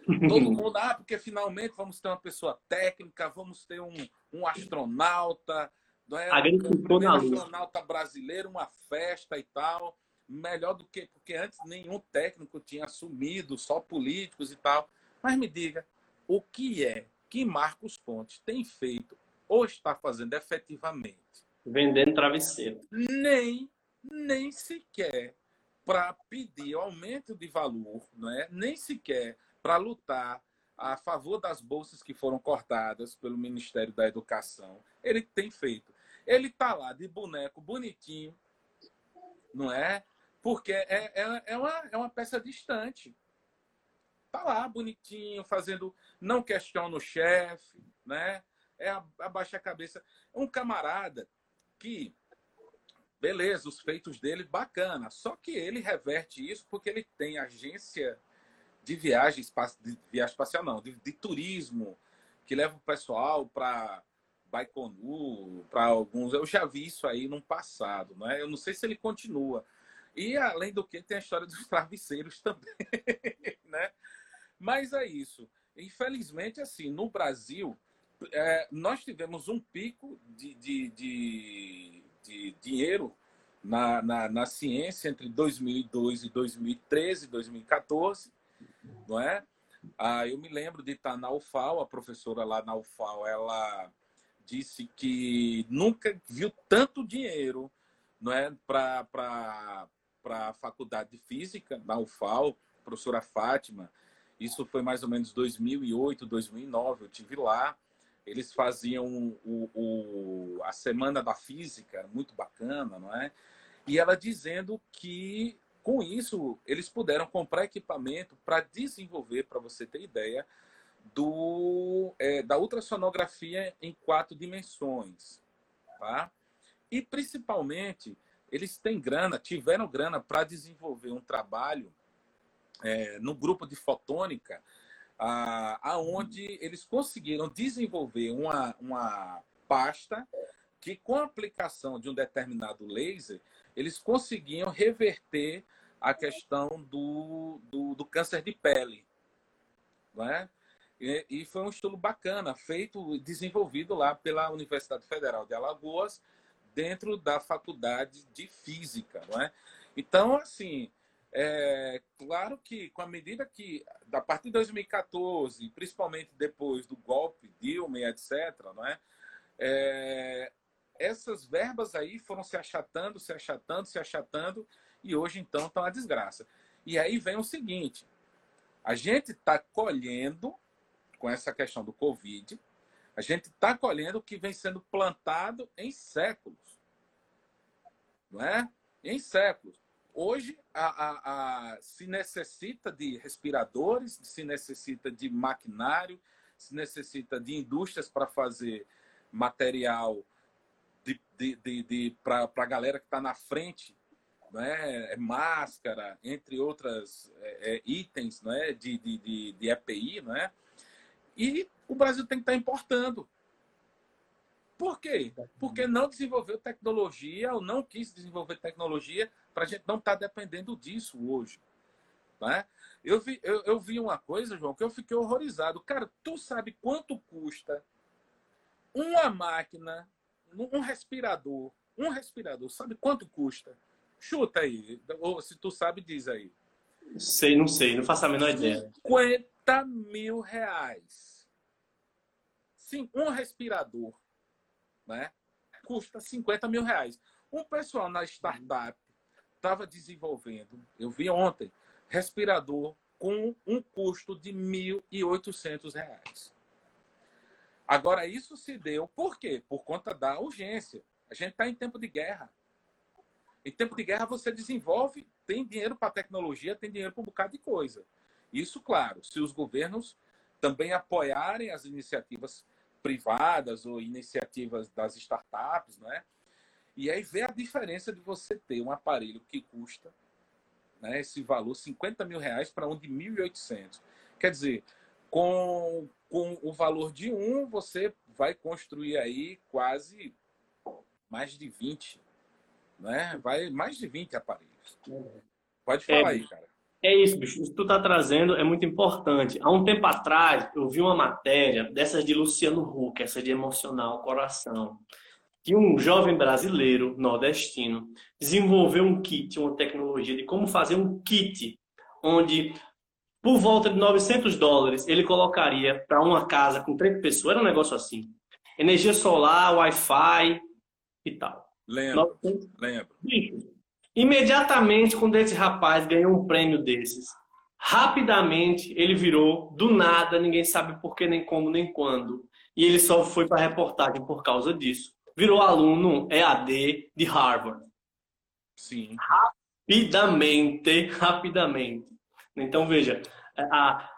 Todo mundo, ah, porque finalmente vamos ter uma pessoa técnica, vamos ter um, um astronauta, não é? um astronauta brasileiro, uma festa e tal. Melhor do que, porque antes nenhum técnico tinha assumido, só políticos e tal. Mas me diga, o que é que Marcos Pontes tem feito ou está fazendo efetivamente? Vendendo travesseiro. Nem nem sequer para pedir aumento de valor, não é? nem sequer para lutar a favor das bolsas que foram cortadas pelo Ministério da Educação. Ele tem feito. Ele está lá de boneco bonitinho, não é? Porque é, é, é, uma, é uma peça distante. Está lá bonitinho, fazendo. Não questiona o chefe, né? É abaixa a cabeça. Um camarada que beleza, os feitos dele, bacana. Só que ele reverte isso porque ele tem agência de viagem, de viagem espacial, não, de, de turismo, que leva o pessoal para Baikonur, para alguns. Eu já vi isso aí no passado, né? Eu não sei se ele continua. E além do que, tem a história dos travesseiros também, né? Mas é isso. Infelizmente, assim, no Brasil, é, nós tivemos um pico de, de, de de dinheiro na, na, na, ciência entre 2002 e 2013, 2014, não é? Ah, eu me lembro de estar na UFAL, a professora lá na UFAL, ela disse que nunca viu tanto dinheiro não é, para a faculdade de física da UFAL, professora Fátima. Isso foi mais ou menos 2008, 2009. Eu tive lá. Eles faziam o, o, a semana da física, muito bacana, não é? E ela dizendo que com isso eles puderam comprar equipamento para desenvolver, para você ter ideia, do, é, da ultrassonografia em quatro dimensões. Tá? E principalmente, eles têm grana, tiveram grana para desenvolver um trabalho é, no grupo de fotônica, aonde eles conseguiram desenvolver uma, uma pasta que, com a aplicação de um determinado laser, eles conseguiam reverter a questão do, do, do câncer de pele. Não é? E, e foi um estudo bacana, feito, desenvolvido lá pela Universidade Federal de Alagoas, dentro da faculdade de física, não é? Então, assim, é claro que com a medida que, a partir de 2014, principalmente depois do golpe Dilma e etc., não é? é essas verbas aí foram se achatando, se achatando, se achatando, e hoje, então, estão a desgraça. E aí vem o seguinte: a gente está colhendo com essa questão do Covid, a gente está colhendo o que vem sendo plantado em séculos. Não é? Em séculos. Hoje a, a, a, se necessita de respiradores, se necessita de maquinário, se necessita de indústrias para fazer material de, de, de, de para a galera que está na frente, né? máscara, entre outras é, é, itens né? de, de, de, de EPI, né? E o Brasil tem que estar importando. Por quê? Porque não desenvolveu tecnologia ou não quis desenvolver tecnologia para a gente não estar tá dependendo disso hoje. Né? Eu, vi, eu, eu vi uma coisa, João, que eu fiquei horrorizado. Cara, tu sabe quanto custa uma máquina, um respirador, um respirador, sabe quanto custa? Chuta aí. Ou se tu sabe, diz aí. Sei, não sei, não faço a menor ideia. 50 mil reais. Sim, um respirador né, custa 50 mil reais. Um pessoal na startup estava desenvolvendo, eu vi ontem, respirador com um custo de 1.800 reais. Agora, isso se deu por quê? Por conta da urgência. A gente está em tempo de guerra. Em tempo de guerra, você desenvolve, tem dinheiro para tecnologia, tem dinheiro para um bocado de coisa. Isso, claro, se os governos também apoiarem as iniciativas privadas ou iniciativas das startups, né? E aí vê a diferença de você ter um aparelho que custa né, esse valor, 50 mil reais, para um de 1.800. Quer dizer, com, com o valor de um, você vai construir aí quase mais de 20, né? Vai mais de 20 aparelhos. Pode falar é, aí, cara. É isso, bicho. Isso que tu tá trazendo é muito importante. Há um tempo atrás, eu vi uma matéria dessas de Luciano Huck, essa de emocional, coração, que um jovem brasileiro nordestino desenvolveu um kit, uma tecnologia de como fazer um kit onde por volta de 900 dólares ele colocaria para uma casa com três pessoas, era um negócio assim. Energia solar, Wi-Fi e tal. Lembro, 900... lembro. Imediatamente, quando esse rapaz ganhou um prêmio desses, rapidamente ele virou do nada, ninguém sabe por que, nem como, nem quando. E ele só foi para a reportagem por causa disso. Virou aluno EAD de Harvard. Sim. Rapidamente, rapidamente. Então, veja, a...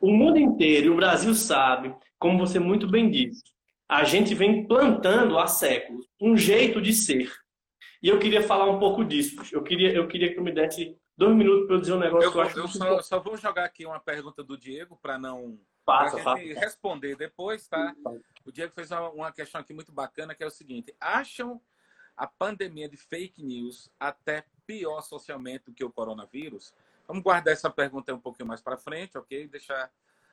o mundo inteiro, e o Brasil sabe, como você muito bem disse, a gente vem plantando há séculos um jeito de ser e eu queria falar um pouco disso. Eu queria, eu queria que tu me desse dois minutos para eu dizer um negócio eu, que eu acho Eu só, só, vou jogar aqui uma pergunta do Diego para não. Passa, passa. responder depois, tá? O Diego fez uma, questão aqui muito bacana que é o seguinte: acham a pandemia de fake news até pior socialmente do que o coronavírus? Vamos guardar essa pergunta um pouquinho mais para frente, ok? Deixar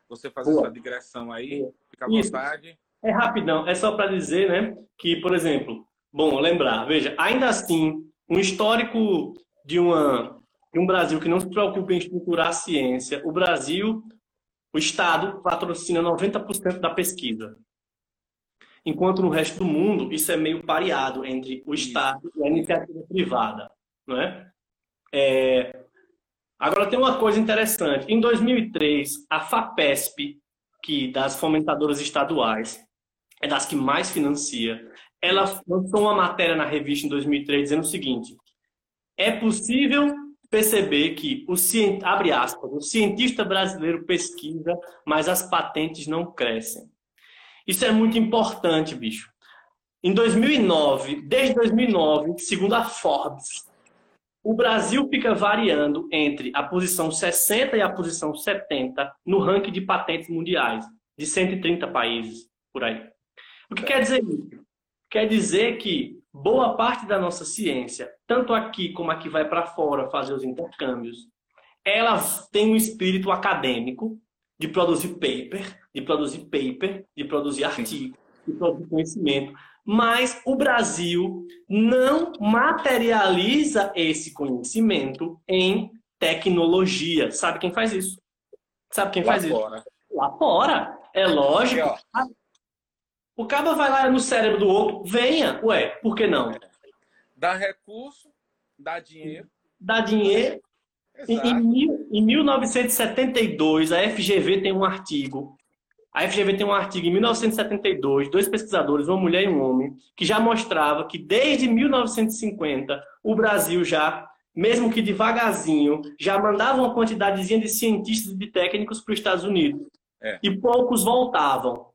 você fazer Boa. sua digressão aí. Fica à vontade. É rapidão, é só para dizer, né, que, por exemplo, bom lembrar. Veja, ainda assim, um histórico de, uma, de um Brasil que não se preocupa em estruturar a ciência, o Brasil, o Estado, patrocina 90% da pesquisa. Enquanto no resto do mundo, isso é meio pareado entre o Estado e a iniciativa privada. não é? é? Agora tem uma coisa interessante. Em 2003, a FAPESP, que das fomentadoras estaduais, é das que mais financia, ela lançou uma matéria na revista em 2003 dizendo o seguinte: é possível perceber que o abre aspas, o cientista brasileiro pesquisa, mas as patentes não crescem. Isso é muito importante, bicho. Em 2009, desde 2009, segundo a Forbes, o Brasil fica variando entre a posição 60 e a posição 70 no ranking de patentes mundiais, de 130 países por aí. O que quer dizer isso? Quer dizer que boa parte da nossa ciência, tanto aqui como aqui vai para fora fazer os intercâmbios, ela tem um espírito acadêmico de produzir paper, de produzir paper, de produzir artigo, de produzir conhecimento. Mas o Brasil não materializa esse conhecimento em tecnologia. Sabe quem faz isso? Sabe quem Lá faz fora. isso? Lá fora. É lógico. Aqui, o cara vai lá no cérebro do outro, venha. Ué, por que não? Dá recurso, dá dinheiro. Dá dinheiro. Em, em 1972, a FGV tem um artigo. A FGV tem um artigo em 1972, dois pesquisadores, uma mulher e um homem, que já mostrava que desde 1950 o Brasil já, mesmo que devagarzinho, já mandava uma quantidadezinha de cientistas e de técnicos para os Estados Unidos. É. E poucos voltavam.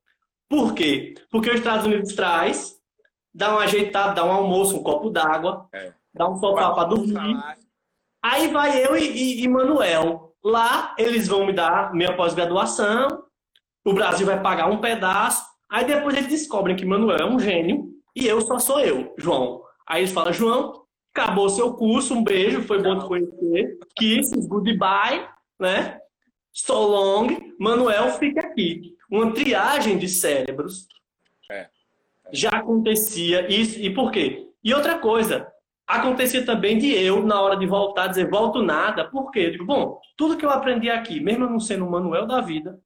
Por quê? Porque os Estados Unidos traz, dá um ajeitado, dá um almoço, um copo d'água, É. dá um sofá para dormir. Salário. Aí vai eu e, e, e Manuel. Lá eles vão me dar minha pós-graduação. O Brasil vai pagar um pedaço. Aí depois eles descobrem que Manuel é um gênio e eu só sou eu, João. Aí eles falam, João, acabou seu curso, um beijo, foi bom te conhecer. Kisses, goodbye, né? So long. Manuel, fique aqui. Uma triagem de cérebros É. já acontecia isso. E por quê? E outra coisa, acontecia também de eu, na hora de voltar, dizer, volto nada. Por quê? Eu digo, bom, tudo que eu aprendi aqui, mesmo não sendo um manuel da vida,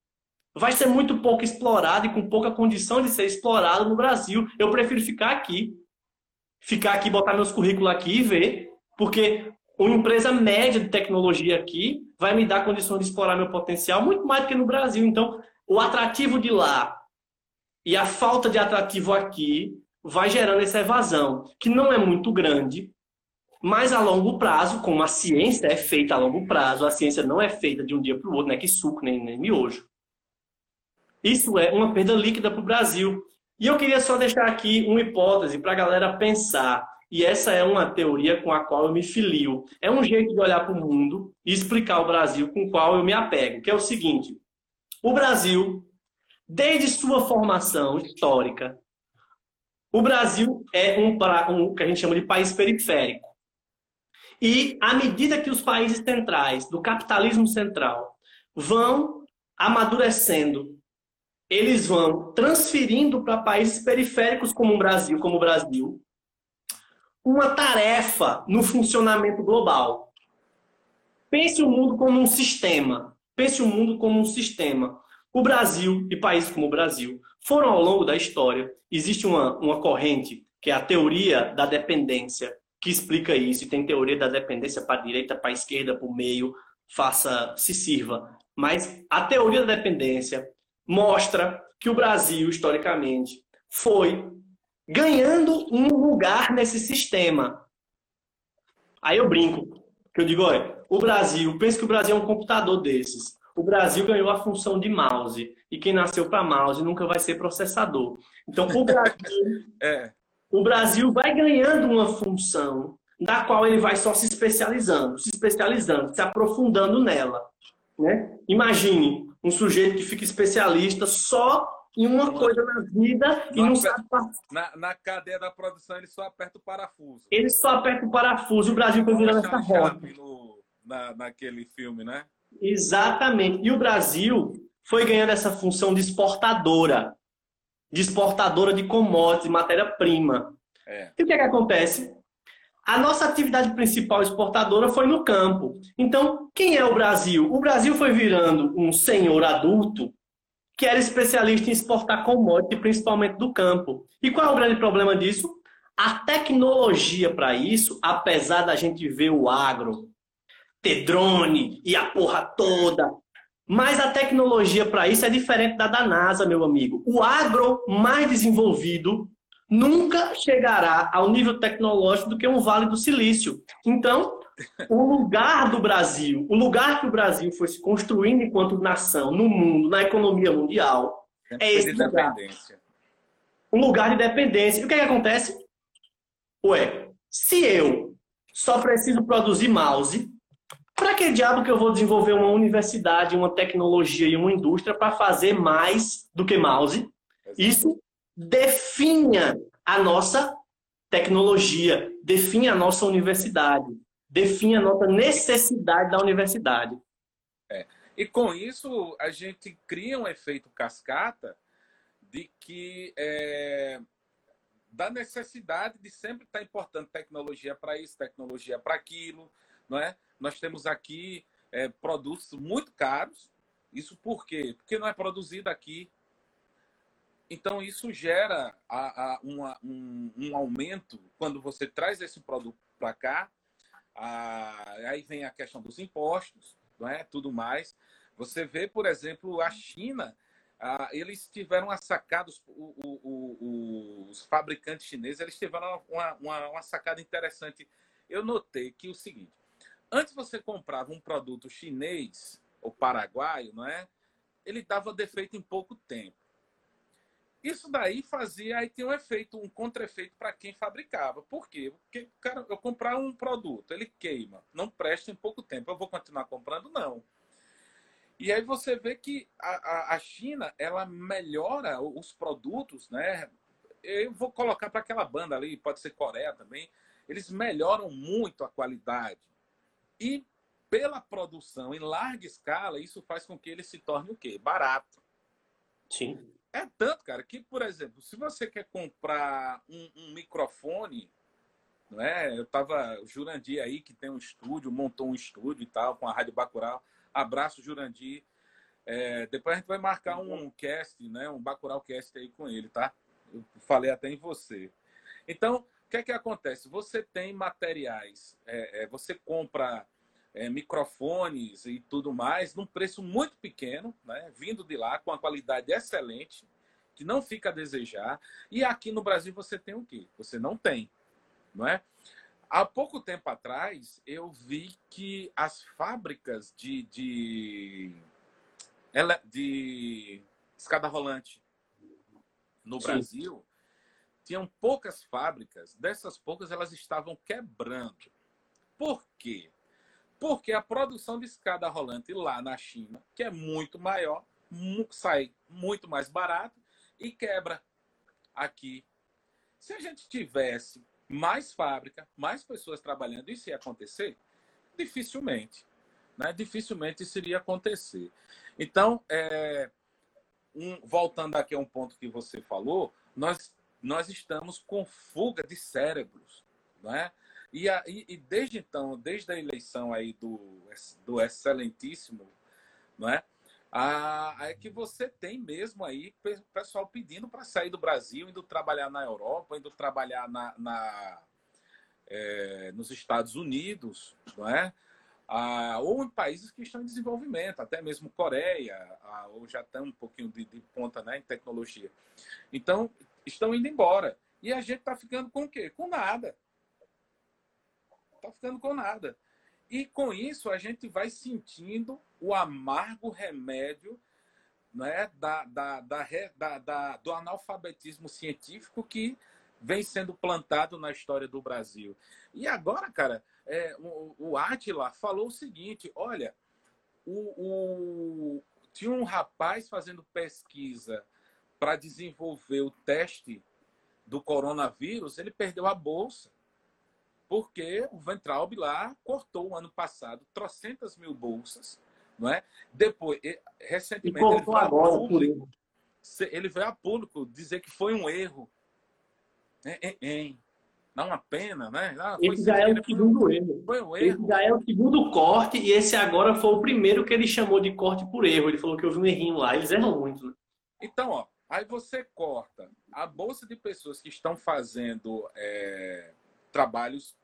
vai ser muito pouco explorado e com pouca condição de ser explorado no Brasil. Eu prefiro ficar aqui. Ficar aqui, botar meus currículos aqui e ver. Porque uma empresa média de tecnologia aqui vai me dar condições de explorar meu potencial muito mais do que no Brasil. Então, o atrativo de lá e a falta de atrativo aqui vai gerando essa evasão, que não é muito grande, mas a longo prazo, como a ciência é feita a longo prazo, a ciência não é feita de um dia para o outro, não é que suco nem, nem miojo. Isso é uma perda líquida para o Brasil. E eu queria só deixar aqui uma hipótese para a galera pensar. E essa é uma teoria com a qual eu me filio. É um jeito de olhar para o mundo e explicar o Brasil com o qual eu me apego, que é o seguinte: o Brasil, desde sua formação histórica, o Brasil é um, um que a gente chama de país periférico. E à medida que os países centrais, do capitalismo central, vão amadurecendo, eles vão transferindo para países periféricos como o Brasil, como o Brasil, uma tarefa no funcionamento global. Pense o mundo como um sistema. Pense o mundo como um sistema. O Brasil e países como o Brasil foram ao longo da história. Existe uma, uma corrente que é a teoria da dependência que explica isso. E tem teoria da dependência para a direita, para a esquerda, para o meio. Faça, se sirva. Mas a teoria da dependência mostra que o Brasil, historicamente, foi ganhando um lugar nesse sistema. Aí eu brinco, que eu digo, olha, o Brasil, pensa que o Brasil é um computador desses. O Brasil ganhou a função de mouse. E quem nasceu para mouse nunca vai ser processador. Então, o Brasil, É. o Brasil vai ganhando uma função da qual ele vai só se especializando, se especializando, se aprofundando nela. Né? Imagine um sujeito que fica especialista só em uma coisa na vida e não sabe Na, na cadeia da produção, ele só aperta o parafuso. ele só aperta o parafuso e o Brasil foi virando essa roda. No- na, naquele filme, né? Exatamente. E o Brasil foi ganhando essa função de exportadora. De exportadora de commodities, matéria-prima. É. E o que, é que acontece? A nossa atividade principal exportadora foi no campo. Então, quem é o Brasil? O Brasil foi virando um senhor adulto que era especialista em exportar commodity, principalmente do campo. E qual é o grande problema disso? A tecnologia para isso, apesar da gente ver o agro, ter drone e a porra toda, mas a tecnologia para isso é diferente da da NASA, meu amigo. O agro mais desenvolvido nunca chegará ao nível tecnológico do que um Vale do Silício. Então, o lugar do Brasil, o lugar que o Brasil foi se construindo enquanto nação no mundo, na economia mundial, é esse lugar. Um lugar de dependência. E o que, é que acontece? Ué, se eu só preciso produzir mouse, para que diabo que eu vou desenvolver uma universidade, uma tecnologia e uma indústria para fazer mais do que mouse? Isso definha a nossa tecnologia, definha a nossa universidade, definha a nossa necessidade da universidade. É. E com isso, a gente cria um efeito cascata de que é, da necessidade de sempre estar importando tecnologia para isso, tecnologia para aquilo, não é? Nós temos aqui é, produtos muito caros. Isso por quê? Porque não é produzido aqui então, isso gera a, a, uma, um, um, aumento quando você traz esse produto para cá. A, aí vem a questão dos impostos, não é? tudo mais. Você vê, por exemplo, a China, eles tiveram uma sacada, os, o, o, os fabricantes chineses, eles tiveram uma, uma, uma sacada interessante. Eu notei que o seguinte: antes você comprava um produto chinês ou paraguaio, não é? Ele dava defeito em pouco tempo. Isso daí fazia, aí tem um efeito, um contra-efeito para quem fabricava. Por quê? Porque, cara, eu comprar um produto, ele queima, não presta em pouco tempo. Eu vou continuar comprando? Não. E aí você vê que a, a China, ela melhora os produtos, né? Eu vou colocar para aquela banda ali, pode ser Coreia também. Eles melhoram muito a qualidade. E pela produção em larga escala, isso faz com que ele se torne o quê? Barato. Sim. É tanto, cara, que, por exemplo, se você quer comprar um, um microfone, não é? Eu tava, o Jurandir aí, que tem um estúdio, montou um estúdio e tal, com a Rádio Bacurau. Abraço, Jurandir. É, depois a gente vai marcar um cast, né? Um Bacurau cast aí com ele, tá? Eu falei até em você. Então, o que é que acontece? Você tem materiais, é, é, você compra é, microfones e tudo mais, num preço muito pequeno, né? vindo de lá, com a qualidade excelente, que não fica a desejar. E aqui no Brasil você tem o quê? Você não tem, não é? Há pouco tempo atrás, eu vi que as fábricas de, de, de escada rolante no. Brasil tinham poucas fábricas. Dessas poucas, elas estavam quebrando. Por quê? Porque a produção de escada rolante lá na China, que é muito maior, sai muito mais barato e quebra aqui. Se a gente tivesse mais fábrica, mais pessoas trabalhando, isso ia acontecer? Dificilmente. Né? Dificilmente isso iria acontecer. Então, é, um, voltando aqui a um ponto que você falou, nós, nós estamos com fuga de cérebros. Não é? E, a, e, e, desde então, desde a eleição aí do, do excelentíssimo, não é? A, é que você tem mesmo aí pessoal pedindo para sair do Brasil, indo trabalhar na Europa, indo trabalhar na, na é, nos Estados Unidos, não é? Ah, ou em países que estão em desenvolvimento, até mesmo Coreia, ah, ou já estão um pouquinho de, de ponta né, em tecnologia. Então, estão indo embora. E a gente está ficando com o quê? Com nada está ficando com nada. E com isso a gente vai sentindo o amargo remédio né, da, da, da, da, do analfabetismo científico que vem sendo plantado na história do Brasil. E agora, cara, é, o, o Atila falou o seguinte: olha, o, o, tinha um rapaz fazendo pesquisa para desenvolver o teste do coronavírus, ele perdeu a bolsa porque o Ventralb lá cortou o ano passado trocentas mil bolsas, não é? Depois, recentemente, ele veio, agora, público, ele veio a público dizer que foi um erro. É, é, é. Dá uma pena, né? Ah, esse já é o segundo erro. Foi um erro. Esse já é o segundo corte e esse agora foi o primeiro que ele chamou de corte por erro. Ele falou que houve um errinho lá. Eles erram muito, né? Então, ó, Aí você corta. A bolsa de pessoas que estão fazendo é, trabalhos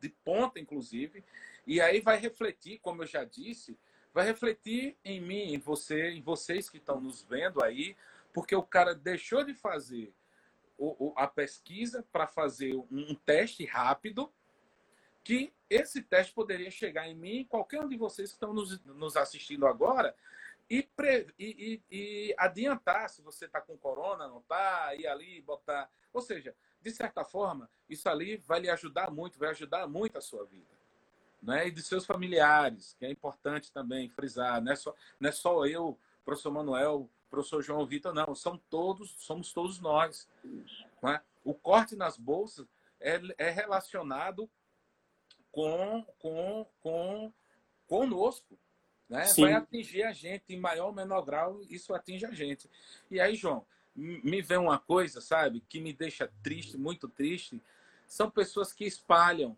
de ponta, inclusive, e aí vai refletir, como eu já disse, vai refletir em mim, em você, em vocês que estão nos vendo aí, porque o cara deixou de fazer o, o, a pesquisa para fazer um, um teste rápido, que esse teste poderia chegar em mim, qualquer um de vocês que estão nos, nos assistindo agora, e, pre, e, e, e adiantar se você está com corona, não está, ir ali botar. Ou seja, de certa forma, isso ali vai lhe ajudar muito, vai ajudar muito a sua vida. Né? E de seus familiares, que é importante também frisar. Não é só, não é só eu, professor Manuel, professor João Vitor, não. São todos, somos todos nós. Né? O corte nas bolsas é, é relacionado com, com, com conosco. Né? Vai atingir a gente em maior ou menor grau, isso atinge a gente. E aí, João, me vem uma coisa, sabe, que me deixa triste, muito triste, são pessoas que espalham,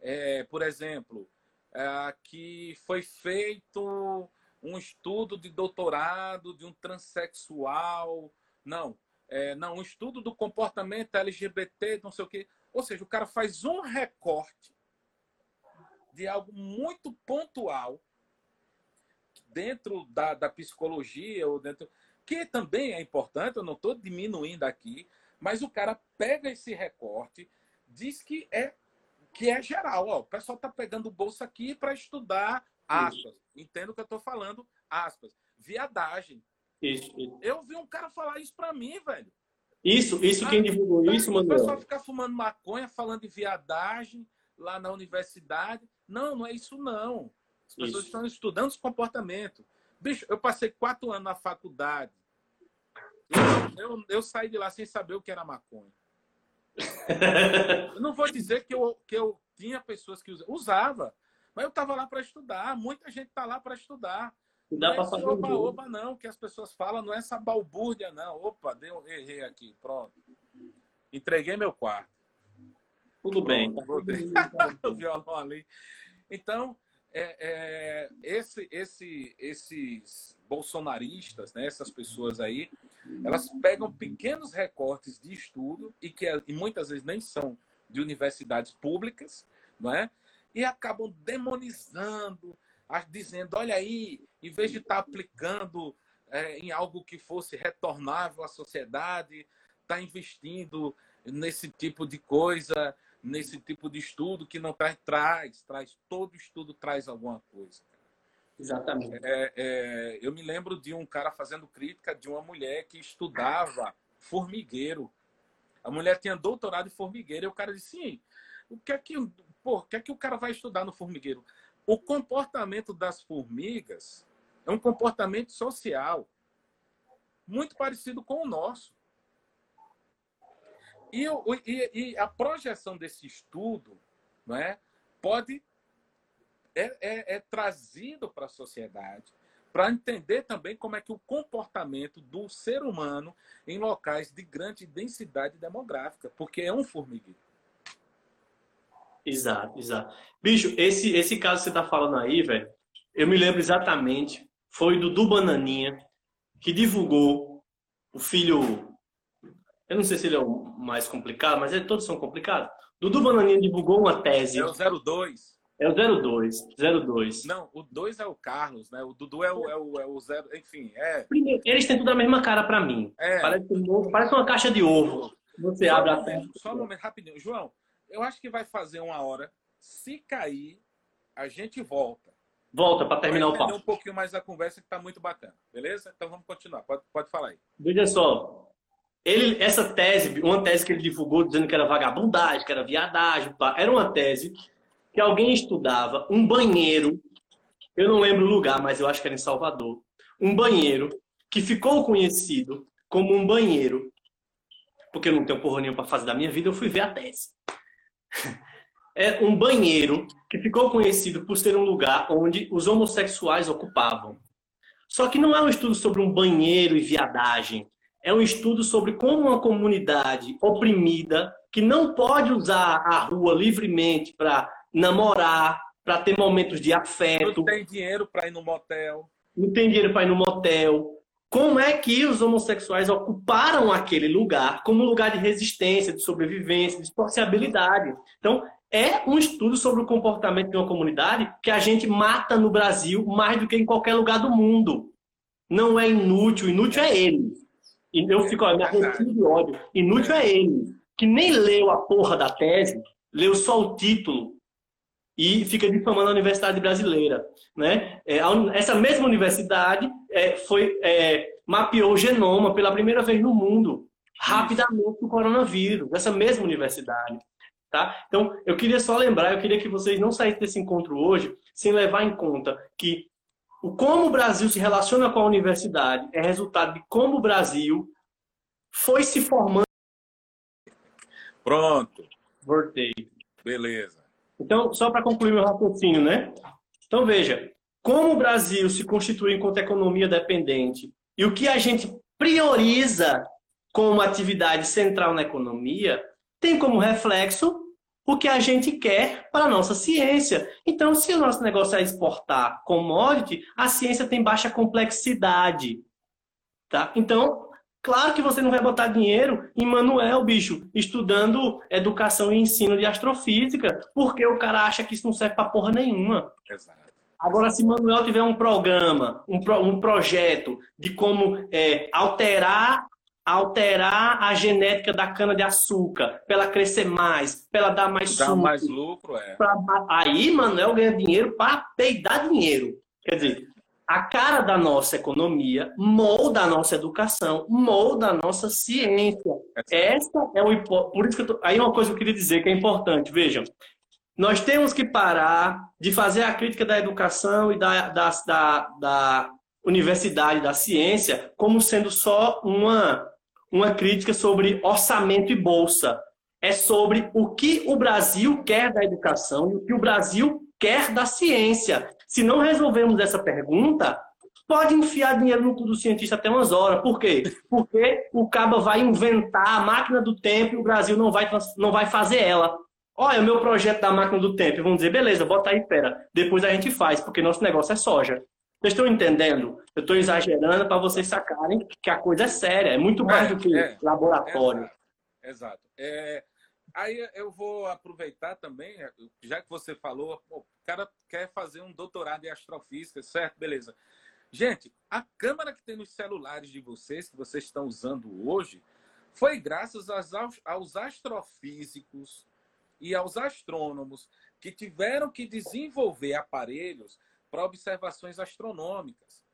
é, por exemplo, é, que foi feito um estudo de doutorado de um transexual, não, é, não, um estudo do comportamento LGBT, não sei o quê. Ou seja, o cara faz um recorte de algo muito pontual dentro da, da psicologia ou dentro que também é importante, eu não estou diminuindo aqui, mas o cara pega esse recorte, diz que é que é geral. Ó, o pessoal está pegando bolsa aqui para estudar aspas. Isso. Entendo o que eu estou falando, aspas. Viadagem. Isso, isso. Eu vi um cara falar isso para mim, velho. Isso, isso quem divulgou isso, mano. O pessoal ficar fumando maconha, falando de viadagem lá na universidade. Não, não é isso não. As pessoas isso. estão estudando esse comportamento. Bicho, eu passei quatro anos na faculdade. Eu, eu, eu saí de lá sem saber o que era maconha. Eu não vou dizer que eu, que eu tinha pessoas que usavam, usava, mas eu estava lá para estudar. Muita gente está lá para estudar. Não dá é oba, oba, não, que as pessoas falam, não é essa balbúrdia, não. Opa, deu, errei aqui, pronto. Entreguei meu quarto. Tudo bem. o violão ali. Então, é, é, esse, esse, esses bolsonaristas, né, essas pessoas aí, elas pegam pequenos recortes de estudo e que e muitas vezes nem são de universidades públicas, não é? E acabam demonizando, dizendo, olha aí, em vez de estar tá aplicando é, em algo que fosse retornável à sociedade, está investindo nesse tipo de coisa, nesse tipo de estudo que não traz, traz, traz todo estudo traz alguma coisa. Exatamente. É, é, eu me lembro de um cara fazendo crítica de uma mulher que estudava formigueiro. A mulher tinha doutorado em formigueiro e o cara disse: sim, o que é que, pô, o que é que o cara vai estudar no formigueiro? O comportamento das formigas é um comportamento social muito parecido com o nosso. E, e, e a projeção desse estudo não é, pode é, é, é trazido para a sociedade para entender também como é que o comportamento do ser humano em locais de grande densidade demográfica, porque é um formigueiro. Exato, exato. Bicho, esse, esse caso que você está falando aí, velho, eu me lembro exatamente, foi do Du Bananinha, que divulgou o filho eu não sei se ele é o mais complicado, mas todos são complicados. Dudu Bananinha divulgou uma tese. É o 02. É o 02. 02. Não, o 2 é o Carlos, né? O Dudu é o, é o, é o zero. Enfim, é. Primeiro, eles têm tudo a mesma cara para mim. É. Parece, um, parece uma caixa de ovo. Você só abre a tela. Só um momento, rapidinho. João, eu acho que vai fazer uma hora. Se cair, a gente volta. Volta para terminar o papo. um pouquinho mais da conversa que tá muito bacana. Beleza? Então vamos continuar. Pode, pode falar aí. Veja só, ele, essa tese, uma tese que ele divulgou dizendo que era vagabundagem, que era viadagem, pá, era uma tese que alguém estudava um banheiro, eu não lembro o lugar, mas eu acho que era em Salvador, um banheiro que ficou conhecido como um banheiro, porque eu não tenho porra nenhuma para fazer da minha vida, eu fui ver a tese. É um banheiro que ficou conhecido por ser um lugar onde os homossexuais ocupavam. Só que não é um estudo sobre um banheiro e viadagem é um estudo sobre como uma comunidade oprimida, que não pode usar a rua livremente para namorar, para ter momentos de afeto. Não tem dinheiro para ir no motel. Não tem dinheiro para ir no motel. como é que os homossexuais ocuparam aquele lugar como lugar de resistência, de sobrevivência, de sociabilidade. Então, é um estudo sobre o comportamento de uma comunidade que a gente mata no Brasil mais do que em qualquer lugar do mundo. Não é inútil, inútil é ele. E eu fico, olha, me de ódio. Inútil é ele, que nem leu a porra da tese, leu só o título e fica difamando a universidade brasileira. Né? É, essa mesma universidade é, foi, é, mapeou o genoma pela primeira vez no mundo, rapidamente, do coronavírus, essa mesma universidade. Tá? Então, eu queria só lembrar, eu queria que vocês não saíssem desse encontro hoje sem levar em conta que o como o Brasil se relaciona com a universidade é resultado de como o Brasil foi se formando. Pronto. Voltei. Beleza. Então, só para concluir meu raciocínio, né? Então, veja, como o Brasil se constitui enquanto economia dependente e o que a gente prioriza como atividade central na economia tem como reflexo o que a gente quer para a nossa ciência. Então, se o nosso negócio é exportar commodity, a ciência tem baixa complexidade. Tá? Então, Claro que você não vai botar dinheiro em Manuel, bicho, estudando educação e ensino de astrofísica, porque o cara acha que isso não serve para porra nenhuma. Exato. Agora, se Manuel tiver um programa, um, pro, um projeto de como é, alterar alterar a genética da cana de açúcar, para ela crescer mais, para ela dar mais dar suco, mais lucro, é. Pra, aí Manuel ganha dinheiro para peidar dinheiro. Quer dizer, a cara da nossa economia molda a nossa educação, molda a nossa ciência. Essa é o por isso que tô... aí uma coisa que eu queria dizer que é importante, vejam. Nós temos que parar de fazer a crítica da educação e da, da, da, da universidade, da ciência, como sendo só uma, uma crítica sobre orçamento e bolsa. É sobre o que o Brasil quer da educação e o que o Brasil quer da ciência. Se não resolvermos essa pergunta, pode enfiar dinheiro no cu do cientista até umas horas. Por quê? Porque o cabo vai inventar a máquina do tempo e o Brasil não vai, não vai fazer ela. Olha, o meu projeto da máquina do tempo. Vamos dizer, beleza, bota aí, pera. Depois a gente faz, porque nosso negócio é soja. Vocês estão entendendo? Eu estou exagerando para vocês sacarem que a coisa é séria. É muito mais é, do que é, laboratório. Exato. exato. É, Aí eu vou aproveitar também, já que você falou, pô, o cara quer fazer um doutorado em astrofísica, certo? Beleza. Gente, a câmera que tem nos celulares de vocês, que vocês estão usando hoje, foi graças aos, aos astrofísicos e aos astrônomos que tiveram que desenvolver aparelhos para observações astronômicas.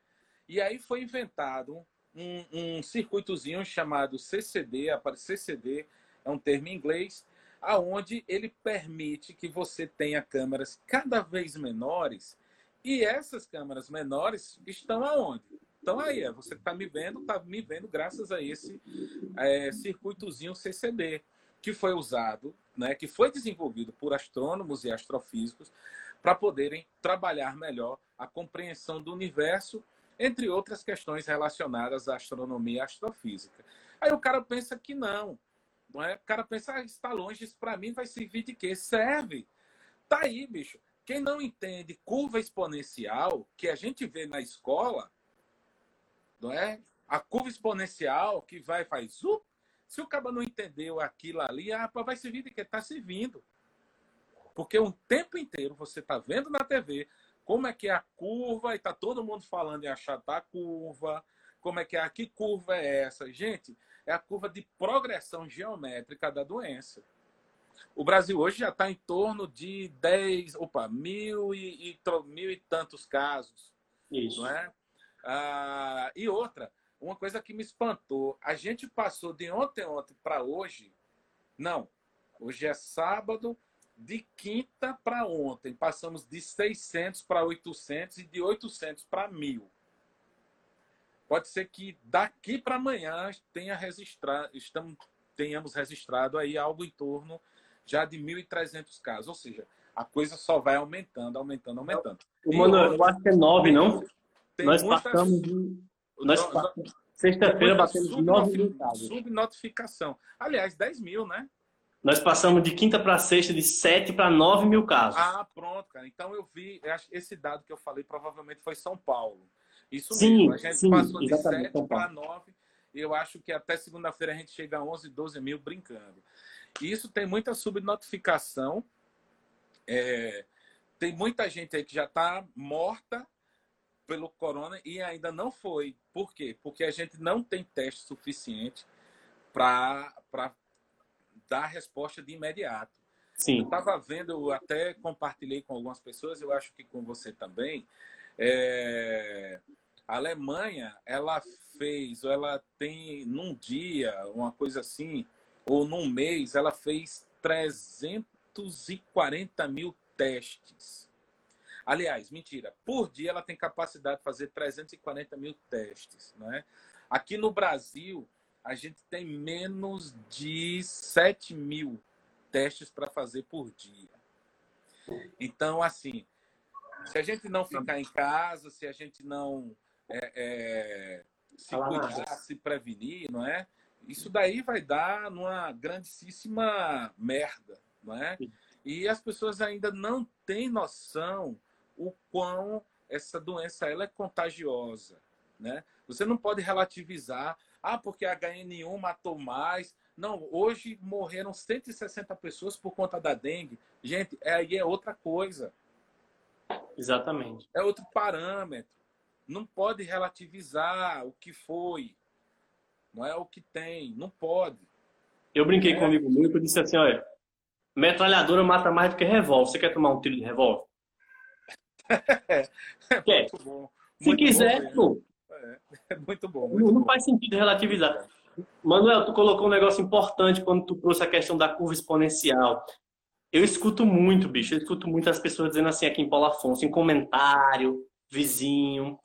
E aí foi inventado um, um circuitozinho chamado CCD, CCD é um termo em inglês, aonde ele permite que você tenha câmeras cada vez menores e essas câmeras menores estão aonde? Então aí, é, você está me vendo, está me vendo graças a esse é, circuitozinho CCD que foi usado, né, que foi desenvolvido por astrônomos e astrofísicos para poderem trabalhar melhor a compreensão do universo, entre outras questões relacionadas à astronomia e astrofísica. Aí o cara pensa que não, não é? O cara pensa, ah, está longe, isso para mim vai servir de quê? Serve. Tá aí, bicho. Quem não entende curva exponencial, que a gente vê na escola, não é? A curva exponencial que vai faz up, se o cara não entendeu aquilo ali, ah, vai servir de quê? Está servindo. Porque o tempo inteiro você está vendo na TV como é que é a curva e está todo mundo falando em achatar a curva, como é que é, que curva é essa? Gente, é a curva de progressão geométrica da doença. O Brasil hoje já está em torno de 10, opa, mil e, e, mil e tantos casos. Isso. Não é? Ah, e outra, uma coisa que me espantou, a gente passou de ontem ontem para hoje, não, hoje é sábado, de quinta para ontem, passamos de 600 para 800 e de 800 para 1000 pode ser que daqui para amanhã tenha registrado, estamos, tenhamos registrado aí algo em torno já de 1.300 casos. Ou seja, a coisa só vai aumentando, aumentando, aumentando. O mano, eu acho que é 9, não? Nós muitas... passamos de... Nós Sexta-feira batemos 9 mil casos. Subnotificação. Aliás, 10 mil, né? Nós passamos de quinta para sexta de 7 para 9 mil casos. Ah, pronto, cara. Então eu vi, esse dado que eu falei provavelmente foi São Paulo. Isso sim, mesmo. A gente sim, passou de 7 para 9. E eu acho que até segunda-feira a gente chega a 11, 12 mil brincando. E isso tem muita subnotificação. É, tem muita gente aí que já está morta pelo corona e ainda não foi. Por quê? Porque a gente não tem teste suficiente para dar resposta de imediato. Sim. Eu estava vendo, eu até compartilhei com algumas pessoas, eu acho que com você também. É... A Alemanha, ela fez, ou ela tem num dia, uma coisa assim, ou num mês, ela fez 340 mil testes. Aliás, mentira, por dia ela tem capacidade de fazer 340 mil testes. Né? Aqui no Brasil, a gente tem menos de 7 mil testes para fazer por dia. Então, assim, se a gente não ficar em casa, se a gente não é, é, se cuidar, se prevenir, não é? Isso daí vai dar numa grandíssima merda, não é? E as pessoas ainda não têm noção o quão essa doença ela é contagiosa, né? Você não pode relativizar ah, porque a HN1 matou mais. Não, hoje morreram 160 pessoas por conta da dengue. Gente, é, aí é outra coisa. Exatamente. É outro parâmetro. Não pode relativizar o que foi. Não é o que tem. Não pode. Eu brinquei é. comigo muito e disse assim, olha, metralhadora mata mais do que revólver. Você quer tomar um tiro de revólver? é, é quer? muito bom. Se muito quiser, bom pô, é muito bom. Muito não, não bom. faz sentido relativizar. Manuel, tu colocou um negócio importante quando tu trouxe a questão da curva exponencial. Eu escuto muito, bicho, eu escuto muitas pessoas dizendo assim aqui em Paulo Afonso, em comentário, vizinho,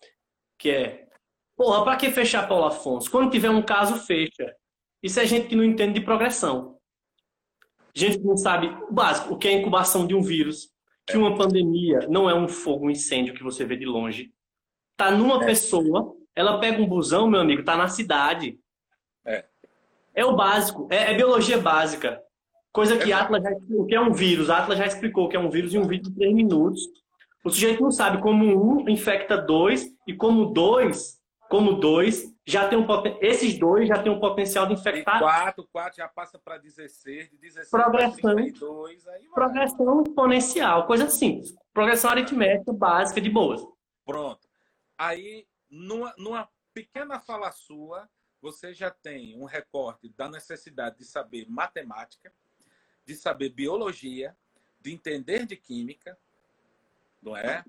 que é, porra, pra que fechar Paulo Afonso? Quando tiver um caso, fecha. Isso é gente que não entende de progressão. Gente que não sabe o básico, o que é a incubação de um vírus, que uma pandemia não é um fogo, um incêndio que você vê de longe. Tá numa é. pessoa ela pega um busão, meu amigo, tá na cidade. É. É o básico, é, é biologia básica. Coisa que é. Atlas já explicou que é um vírus. Atlas já explicou que é um vírus em um vídeo de três minutos. O sujeito não sabe como um infecta dois e como dois, como dois já tem um esses dois já tem um potencial de infectar. E quatro, quatro já passa para 16, de 16 progressão, 32, aí vai. Progressão exponencial, coisa simples. Progressão aritmética básica de boas. Pronto. Aí numa, numa pequena fala sua, você já tem um recorte da necessidade de saber matemática, de saber biologia, de entender de química, não é?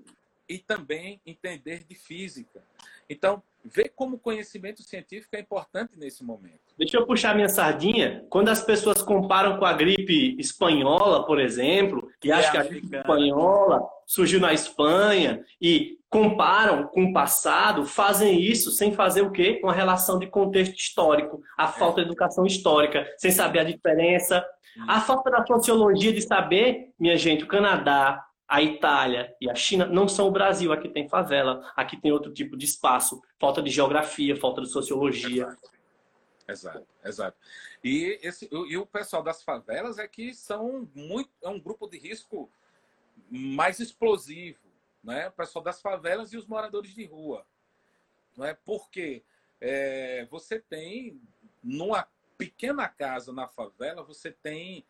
E também entender de física. Então, vê como o conhecimento científico é importante nesse momento. Deixa eu puxar minha sardinha. Quando as pessoas comparam com a gripe espanhola, por exemplo, e acham que a gripe espanhola surgiu na Espanha e comparam com o passado, fazem isso sem fazer o quê? Uma relação de contexto histórico, a falta de educação histórica, sem saber a diferença, a falta da sociologia de saber, minha gente, o Canadá, a Itália e a China não são o Brasil. Aqui tem favela, aqui tem outro tipo de espaço, falta de geografia, falta de sociologia. Exato, exato. E, esse, e o pessoal das favelas é que são muito, é um grupo de risco mais explosivo, né? O pessoal das favelas e os moradores de rua, não é? Porque é, você tem numa pequena casa na favela você tem